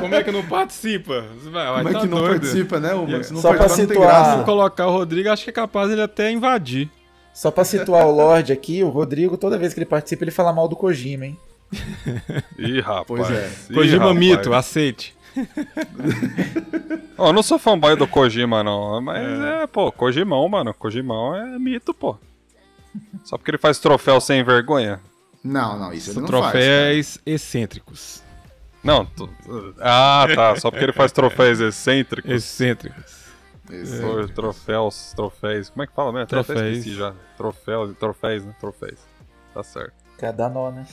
Como é que não participa? Você vai, vai Como é tá que não doido. participa, né? O, se não Só pra não situar-. Se colocar o Rodrigo, acho que é capaz ele até invadir. Só pra situar o Lorde aqui, o Rodrigo, toda vez que ele participa, ele fala mal do Kojima, hein? Ih, rapaz. Pois é. Ih, Kojima rapaz. mito, aceite. Ó, eu não sou fanboy do Kojima, não. Mas é, pô, Kojimão, mano. Kojimão é mito, pô. Só porque ele faz troféu sem vergonha. Não, não, isso ele São não faz. cara. troféus excêntricos. Não, tu- ah, tá. Só porque ele faz troféus excêntricos. Excêntricos. Tro- Troféus, troféus. Como é que fala mesmo? Troféus. já. Troféus, troféus, né? Troféus. Tá certo. Cada nó, né?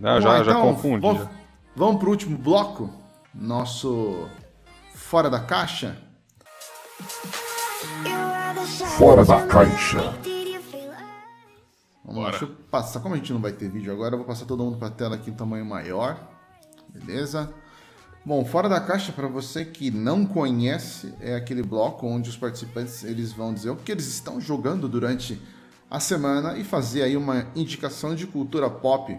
Não, Vamos já, lá, já então, confundi. Vamos, já. vamos pro último bloco. Nosso Fora da Caixa. Fora da caixa. Vamos lá, deixa eu passar. Como a gente não vai ter vídeo agora, eu vou passar todo mundo para a tela aqui em tamanho maior. Beleza? Bom, fora da caixa, para você que não conhece, é aquele bloco onde os participantes eles vão dizer o que eles estão jogando durante a semana e fazer aí uma indicação de cultura pop.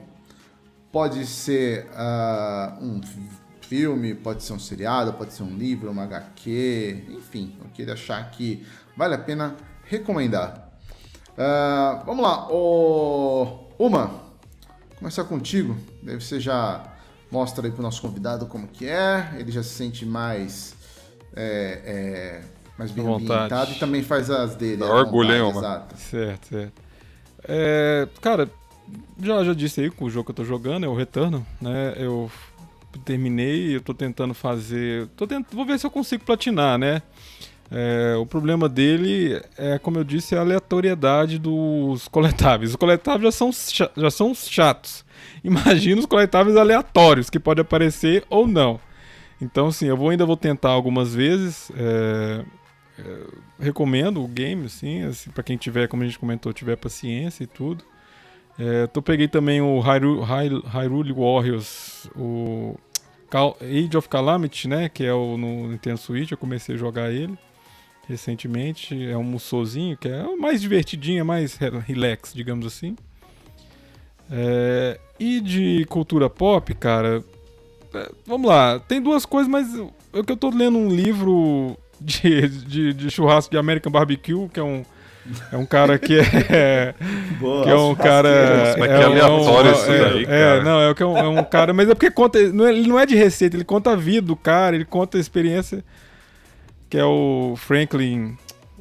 Pode ser ah, um filme, pode ser um seriado, pode ser um livro, uma HQ, enfim, o que ele achar que vale a pena recomendar. Ah, vamos lá, o Uma, começar contigo. Deve ser já mostra aí pro nosso convidado como que é. Ele já se sente mais é, é, mais bem ambientado e também faz as dele. Dá à orgulho, hein, Uma? Exato. Certo, certo. É, cara, já, já disse aí que o jogo que eu tô jogando é o Returnal, né? Eu terminei, eu tô tentando fazer. Tô tent... Vou ver se eu consigo platinar, né? É, o problema dele é, como eu disse, a aleatoriedade dos coletáveis. Os coletáveis já são, já são chatos. Imagina os coletáveis aleatórios que pode aparecer ou não. Então, assim, eu vou, ainda vou tentar algumas vezes. é, é, recomendo o game, assim, assim para quem tiver, como a gente comentou, tiver paciência e tudo. É, peguei também o Hyrule, Hy- Hyrule Warriors, o Age of Calamity, né, que é o no Nintendo Switch, eu comecei a jogar ele recentemente, é um mussozinho, que é o mais divertidinho, é mais re- relax, digamos assim. É, e de cultura pop, cara, é, vamos lá, tem duas coisas, mas eu, eu que eu tô lendo um livro de, de, de churrasco de American Barbecue, que é um, é um cara que é. que é um cara. Mas que aleatório isso é, daí, é, cara. não, é, que é um, é um cara. Mas é porque conta. não é- Ele não é de receita, ele conta a vida do cara, ele conta a experiência. Que é o Franklin.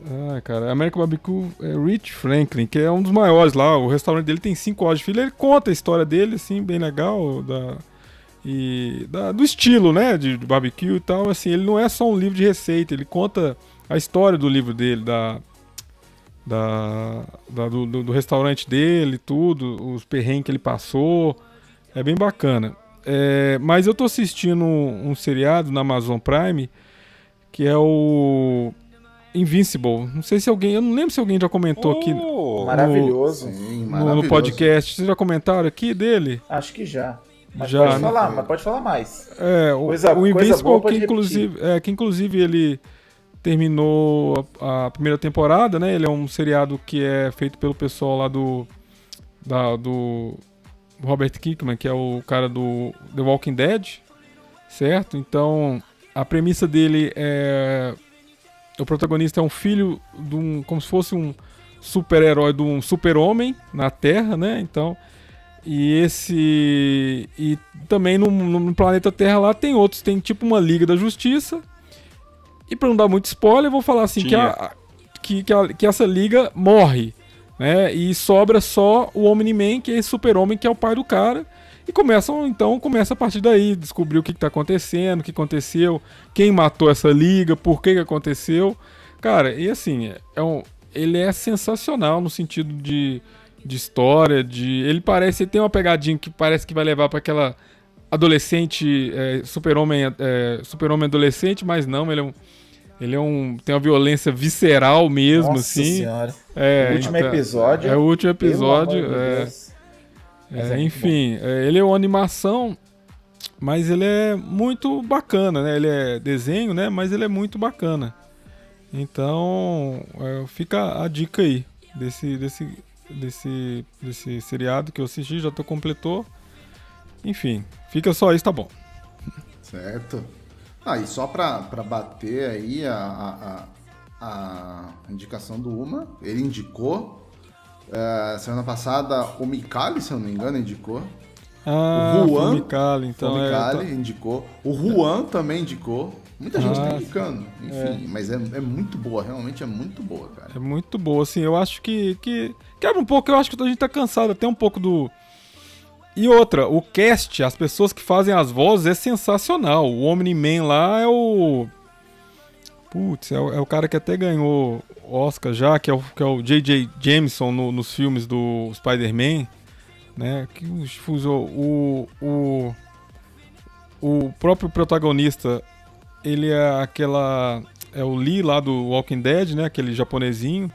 Ah, cara, American Barbecue é Rich Franklin, que é um dos maiores lá. O restaurante dele tem 5 horas de fila. Ele conta a história dele, assim, bem legal. Da, e da- do estilo, né, de, de barbecue e tal. Assim, ele não é só um livro de receita, ele conta a história do livro dele, da, da, da- do, do- do restaurante dele, tudo, os perrengues que ele passou. É bem bacana. É, mas eu tô assistindo um, um seriado na Amazon Prime que é o Invincible. Não sei se alguém, eu não lembro se alguém já comentou aqui Oh, Maravilhoso. Sim, no, maravilhoso. no podcast. Vocês já comentaram aqui dele? Acho que já. Mas Já, pode né? falar, mas pode falar mais. É, o, Coisa- o coisa Invincible, que, inclusive, é, que inclusive ele terminou a, a primeira temporada, né? Ele é um seriado que é feito pelo pessoal lá do. Da, do Robert Kirkman, que é o cara do The Walking Dead, certo? Então, a premissa dele é. O protagonista é um filho de um. como se fosse um super-herói de um super-homem na Terra, né? Então. E esse. E também no, no planeta Terra lá tem outros. Tem tipo uma Liga da Justiça. E pra não dar muito spoiler, eu vou falar assim: que, a- que, que, a- que essa liga morre. né? né? E sobra só o Omni-Man, que é esse super-homem que é o pai do cara. E começam, então, começa a partir daí, descobrir o que, está acontecendo, o que aconteceu, quem matou essa liga, por que, que aconteceu. Cara, e assim, é um, ele é sensacional no sentido de, de história, de. Ele parece, ele tem uma pegadinha que parece que vai levar para aquela adolescente, é, super-homem é, super -homem adolescente, mas não, ele é um. Ele é um. tem uma violência visceral mesmo, Nossa assim. Senhora. É, o último então- episódio. É o último episódio. é, é, é enfim, é, ele é uma animação, mas ele é muito bacana, né? Ele é desenho, né? Mas ele é muito bacana. Então, é, fica a dica aí desse, desse, desse, desse seriado que eu assisti, já tô completou. Enfim, fica só isso, tá bom. Certo. Ah, e só pra, pra bater aí a, a, a, indicação do Uma, ele indicou. é, semana passada o Mikali, se eu não me engano, indicou. Ah, O Juan, Fumicali, então o é, Mikali indicou. O Juan também indicou. Muita gente Ah, tá indicando. Enfim, mas é, é muito boa, realmente é muito boa, cara. É muito boa, assim, eu acho que, que quebra um pouco, eu acho que a gente tá cansado até um pouco do... E outra, o cast, as pessoas que fazem as vozes é sensacional, o Omni-Man lá é o... Putz, é o, é o cara que até ganhou Oscar já, que é o, que é o J.J. Jameson no- nos filmes do Spider-Man, né, que usou o, o, o próprio protagonista, ele é aquela... É o Lee lá do Walking Dead, né, aquele japonesinho,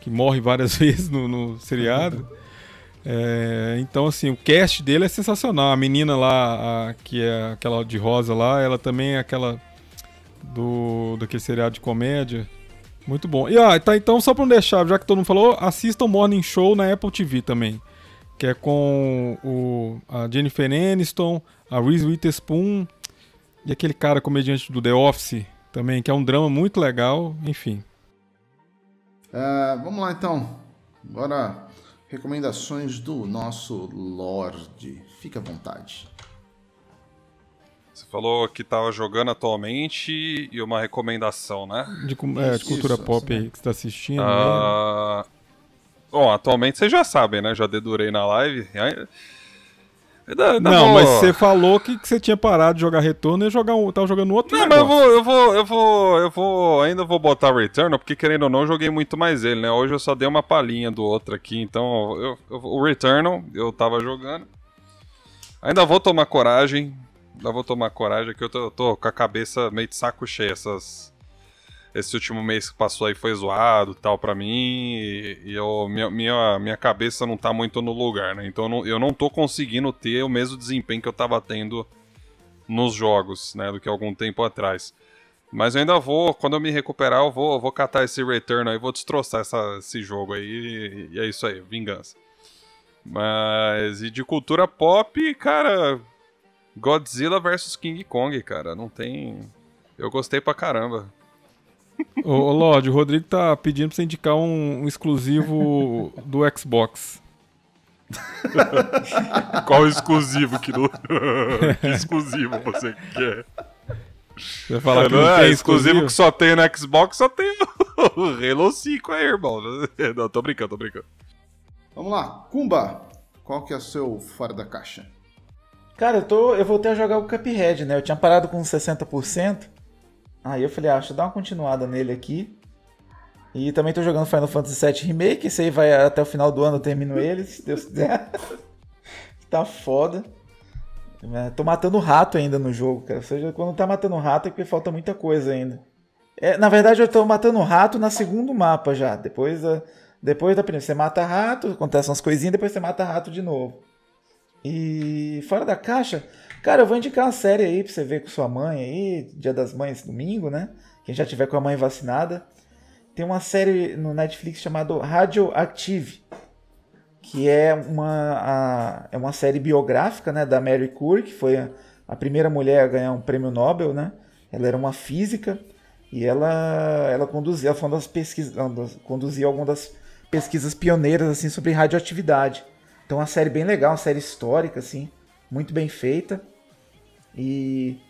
que morre várias vezes no, no seriado. É, então, assim, o cast dele é sensacional. A menina lá, a- que é aquela de rosa lá, ela também é aquela do daquele seriado de comédia. Muito bom. E ah, tá, então, só pra não deixar, já que todo mundo falou, assista o Morning Show na Apple TV também. Que é com o, a Jennifer Aniston, a Reese Witherspoon e aquele cara comediante do The Office também, que é um drama muito legal. Enfim. É, vamos lá então. Agora, recomendações do nosso Lorde. Fica à vontade. Você falou que tava jogando atualmente e uma recomendação, né? De, é, de cultura Isso, pop aí que você tá assistindo. né? Ah, Bom, atualmente vocês já sabem, né? Já dedurei na live. Ainda Não, mas você falou que, que você tinha parado de jogar retorno e jogar um, tava jogando outro Não, mas eu vou, eu vou, eu vou, eu vou, ainda vou botar Returnal, porque querendo ou não, eu joguei muito mais ele, né? Hoje eu só dei uma palhinha do outro aqui, então eu, eu- o Returnal eu tava jogando. Ainda vou tomar coragem, ainda vou tomar coragem, que eu tô, eu tô com a cabeça meio de saco cheio. Essas, esse último mês que passou aí foi zoado tal pra mim, e, eu, minha, minha, minha cabeça não tá muito no lugar, né? Então eu não, eu não tô conseguindo ter o mesmo desempenho que eu tava tendo nos jogos, né, do que algum tempo atrás. Mas eu ainda vou, quando eu me recuperar, eu vou, vou catar esse return aí, vou destroçar essa- esse jogo aí, e, e é isso aí, vingança. Mas, e de cultura pop, cara, Godzilla vs King Kong, cara, não tem... Eu gostei pra caramba. Ô, ô Lorde, o Rodrigo tá pedindo pra você indicar um, um exclusivo do Xbox. Qual exclusivo que, do... que exclusivo você quer? Você vai falar que não, não é tem exclusivo que só tem no Xbox, só tem o Halo 5 aí, irmão. Não, tô brincando, tô brincando. Vamos lá, Kumba. Qual que é o seu fora da caixa? Cara, eu, tô, eu voltei a jogar o Cuphead, né? Eu tinha parado com 60%. Aí eu falei, ah, deixa eu dar uma continuada nele aqui. E também tô jogando Final Fantasy VII Remake. Esse aí vai até o final do ano, eu termino ele, se Deus quiser. tá foda. É, Tô matando rato ainda no jogo, cara. Ou seja, quando tá matando rato é porque falta muita coisa ainda. É, na verdade, eu tô matando rato na segundo mapa já. Depois da, depois da primeira. Você mata rato, acontecem umas coisinhas, depois você mata rato de novo. E fora da caixa, cara, eu vou indicar uma série aí pra você ver com sua mãe aí, Dia das Mães, domingo, né? Quem já tiver com a mãe vacinada. Tem uma série no Netflix chamada Radioactive, que é uma, a- é uma série biográfica né, da Mary Curie, que foi a, a primeira mulher a ganhar um prêmio Nobel, né? Ela era uma física e ela, ela conduzia, ela foi uma das pesquisas, conduzia algumas das pesquisas pioneiras assim sobre radioatividade. Então uma série bem legal, uma série histórica assim, muito bem feita. E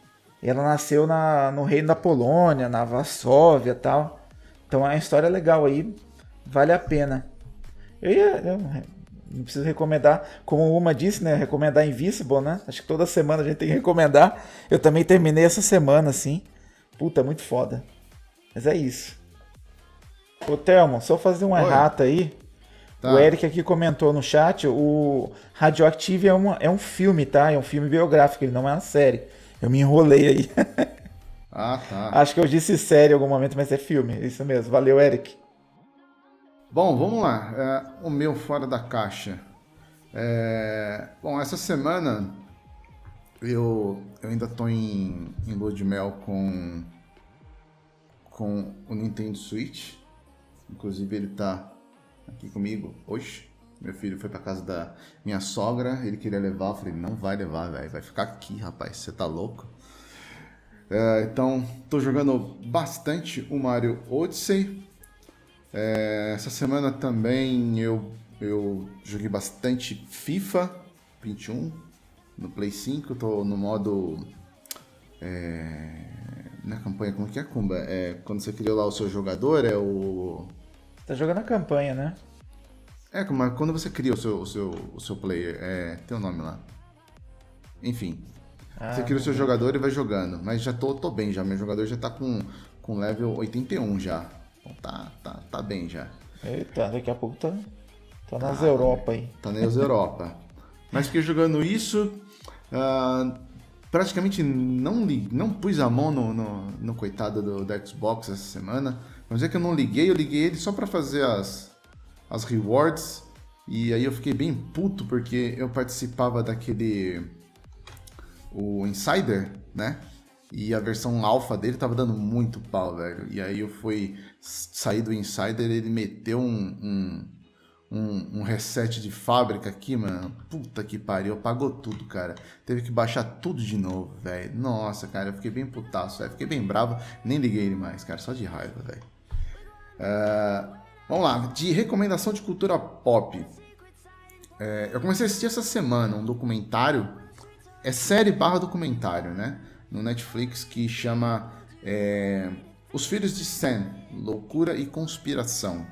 ela nasceu na, no reino da Polônia, na Varsóvia e tal. Então é uma história legal aí, vale a pena. Eu ia. eu não preciso recomendar, como uma disse, né? Recomendar Invisible, né? Acho que toda semana a gente tem que recomendar. Eu também terminei essa semana, assim. Puta, muito foda. Mas é isso. Ô, Thelmo, só fazer uma Oi. errata aí. Tá. O Eric aqui comentou no chat, o Radioactive é, uma, é um filme, tá? É um filme biográfico, ele não é uma série. Eu me enrolei aí. Ah, tá. Acho que eu disse série em algum momento, mas é filme. Isso mesmo. Valeu, Eric. Bom, vamos lá. É, o meu fora da caixa. É, bom, essa semana eu, eu ainda tô em, em lua de mel com, com o Nintendo Switch. Inclusive ele tá aqui comigo hoje. Meu filho foi pra casa da minha sogra, ele queria levar, eu falei, não vai levar, velho, vai ficar aqui, rapaz, você tá louco? É, então, tô jogando bastante o Mario Odyssey. É, essa semana também eu, eu joguei bastante FIFA 21 no Play 5. Tô no modo. É, na campanha, como que é, Kumba? É, quando você criou lá o seu jogador, é o. Tá jogando a campanha, né? É, como- quando você cria o seu, o seu, o seu player, é, tem o nome lá. Enfim. Ah, você cria o seu jogador e vai jogando. Mas já tô, tô bem já. Meu jogador já tá com, com level 81 já. Então tá, tá, tá bem já. Eita, daqui a pouco tá, tá nas Tá, Europa aí. Tá nas Europa. Mas fiquei jogando isso. ah, praticamente não, li, não pus a mão no, no, no coitado do, do Xbox essa semana. Mas é que eu não liguei, eu liguei ele só pra fazer as, as rewards. E aí eu fiquei bem puto porque eu participava daquele. O Insider, né? E a versão alfa dele tava dando muito pau, velho. E aí eu fui sair do Insider, ele meteu um- um, um, um reset de fábrica aqui, mano. Puta que pariu, apagou tudo, cara. Teve que baixar tudo de novo, velho. Nossa, cara, eu fiquei bem putaço, velho. Fiquei bem bravo, nem liguei ele mais, cara, só de raiva, velho. Ah, vamos lá, de recomendação de cultura pop. É, eu comecei a assistir essa semana um documentário, é série barra documentário, né? No Netflix que chama é, Os Filhos de Sam, Loucura e Conspiração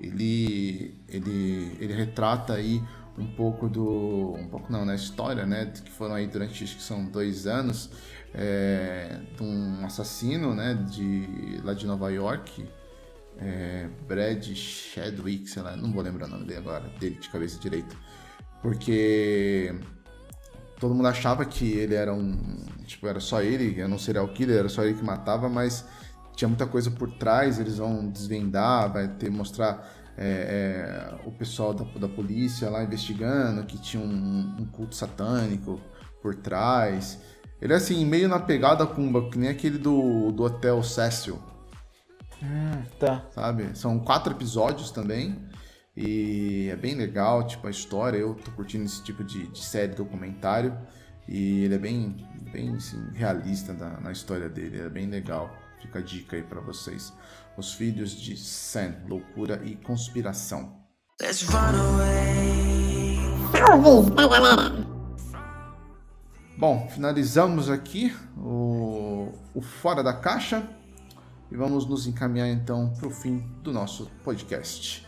ele, ele, ele retrata aí um pouco do. Um pouco não, na história, né? Que foram aí durante acho que são dois anos é, de um assassino, né? De, lá de Nova York. É, Brad Chadwick, sei lá, não vou lembrar o nome dele agora, dele de cabeça direito. Porque todo mundo achava que ele era um. Tipo, era só ele, era um serial killer, era só ele que matava, mas tinha muita coisa por trás, eles vão desvendar, vai ter mostrar é, é, o pessoal da, da polícia lá investigando que tinha um, um culto satânico por trás. Ele é assim, meio na pegada Kumba, que nem aquele do, do Hotel Cecil, Hum, tá. sabe? São quatro episódios também. E é bem legal, tipo, a história. Eu tô curtindo esse tipo de, de série documentário. E ele é bem, bem assim, realista na, na história dele. É bem legal. Fica a dica aí pra vocês. Os Filhos de Sam, Loucura e Conspiração. Let's run away. Bom, finalizamos aqui o, o Fora da Caixa e vamos nos encaminhar então para o fim do nosso podcast.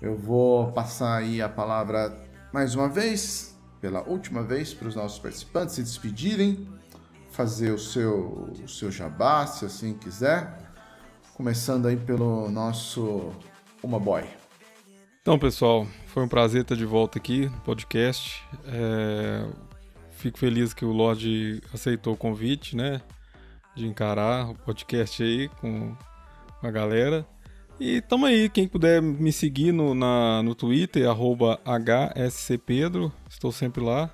Eu vou passar aí a palavra mais uma vez, pela última vez, para os nossos participantes se despedirem, fazer o seu, o seu jabá, se assim quiser. Começando aí pelo nosso Uma Boy. Então, pessoal, foi um prazer estar de volta aqui no podcast. É, Fico feliz que o Lorde aceitou o convite, né? De encarar o podcast aí com a galera. E tamo aí, quem puder me seguir no, na, no Twitter, arroba HSCPedro, estou sempre lá.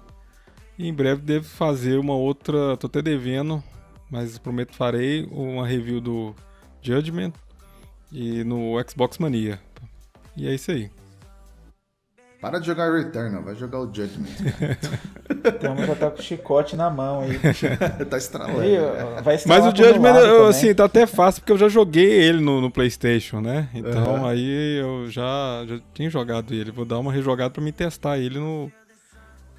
E em breve devo fazer uma outra, tô até devendo, mas prometo farei uma review do Judgment e no Xbox Mania. E é isso aí. Para de jogar Returnal, vai jogar o Judgment. Então já tá com o chicote na mão aí. tá estralando. Aí, né? vai Mas o Judgment, eu, assim, tá até fácil porque eu já joguei ele no, no PlayStation, né? Então Aham. aí eu já, já tinha jogado ele. Vou dar uma rejogada pra me testar ele no.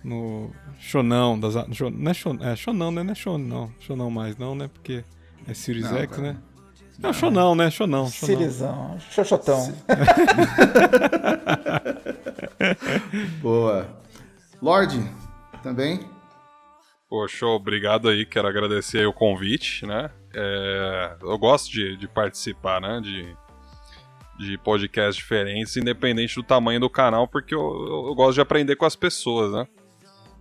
No Shonão. Das, Shon- não é é Shonão, né? Não é Shon, não. Shonão mais, não, né? Porque é Series Não, X, cara. né? Não, show não, né? Show não. Cirizão, xoxotão. Boa. Lorde, também. Show, obrigado aí, quero agradecer aí o convite, né? É, eu gosto de, de participar, né? De, de podcasts diferentes, independente do tamanho do canal, porque eu, eu, eu gosto de aprender com as pessoas, né?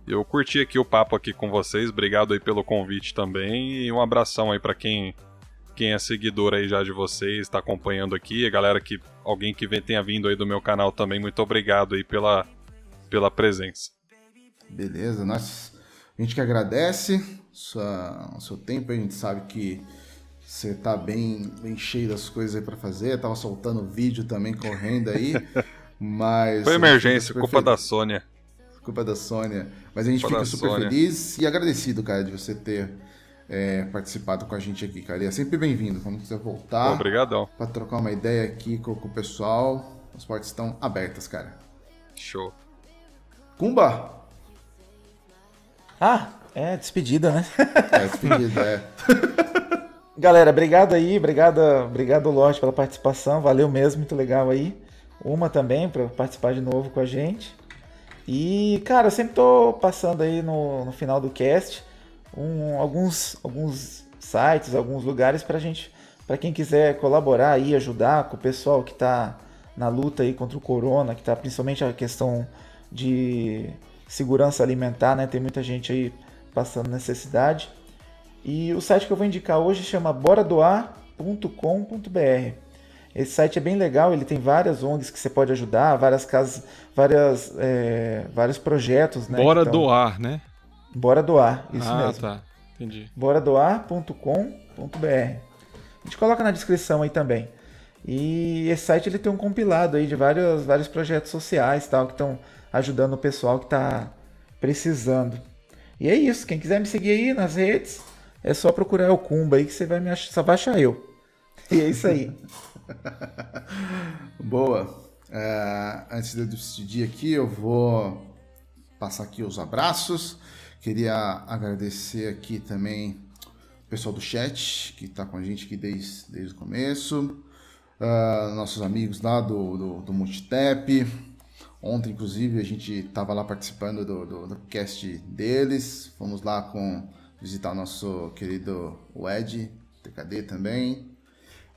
Eu curti aqui o papo aqui com vocês, obrigado aí pelo convite também e um abração aí para quem quem é seguidor aí já de vocês, está acompanhando aqui, a galera que alguém que vem, tenha vindo aí do meu canal também, muito obrigado aí pela pela presença. Beleza, nós a gente que agradece sua, o seu tempo, a gente sabe que você tá bem, bem cheio das coisas aí para fazer, tava soltando vídeo também correndo aí, mas Foi emergência, culpa da Sônia. culpa da Sônia, mas a gente Culpa fica super Sônia. feliz e agradecido, cara, de você ter é, participado com a gente aqui, cara. E é sempre bem-vindo quando quiser voltar. Obrigadão. Pra trocar uma ideia aqui com, com o pessoal. As portas estão abertas, cara. Show. Kumba! Ah, é despedida, né? É, despedida, é. Galera, obrigado aí, obrigado, obrigado Lorde pela participação, valeu mesmo, muito legal aí. Uma também para participar de novo com a gente. E, cara, eu sempre tô passando aí no, no final do cast um- alguns, alguns sites, alguns lugares pra gente, pra quem quiser colaborar aí, ajudar com o pessoal que tá na luta aí contra o corona, que tá principalmente a questão de segurança alimentar, né? Tem muita gente aí passando necessidade. E o site que eu vou indicar hoje chama boradoar.com.br. Esse site é bem legal, ele tem várias ONGs que você pode ajudar, várias casas, várias, é, vários projetos, né? Bora que tão- doar, né? Bora doar, isso ah, mesmo. tá. Entendi. boradoar.com.br. A gente coloca na descrição aí também. E esse site ele tem um compilado aí de vários, vários projetos sociais tal que estão ajudando o pessoal que está precisando. E é isso. Quem quiser me seguir aí nas redes, é só procurar o Kumba aí que você vai me achar, só vai achar eu. E é isso aí. Boa. É, antes de eu despedir aqui, eu vou passar aqui os abraços. Queria agradecer aqui também o pessoal do chat que está com a gente aqui desde, desde o começo. Ah, nossos amigos lá do, do, do Multitap. Ontem, inclusive, a gente estava lá participando do, do, do cast deles. Fomos lá com visitar o nosso querido Ed, TKD também.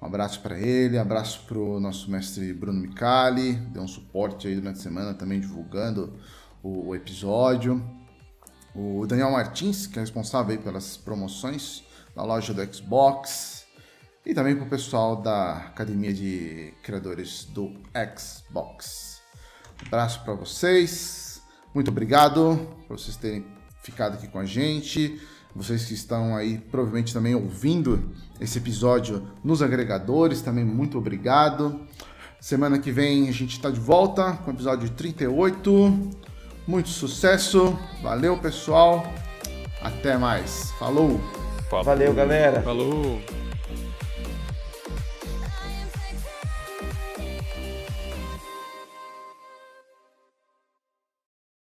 Um abraço para ele, abraço para o nosso mestre Bruno Micali, deu um suporte aí durante a semana também divulgando o, o episódio. O Daniel Martins, que é responsável pelas promoções na loja do Xbox. E também para o pessoal da Academia de Criadores do Xbox. Um abraço para vocês, muito obrigado por vocês terem ficado aqui com a gente. Vocês que estão aí provavelmente também ouvindo esse episódio nos agregadores, também muito obrigado. Semana que vem a gente está de volta com o episódio 38. Muito sucesso, valeu pessoal, até mais, falou! Valeu, galera. Falou.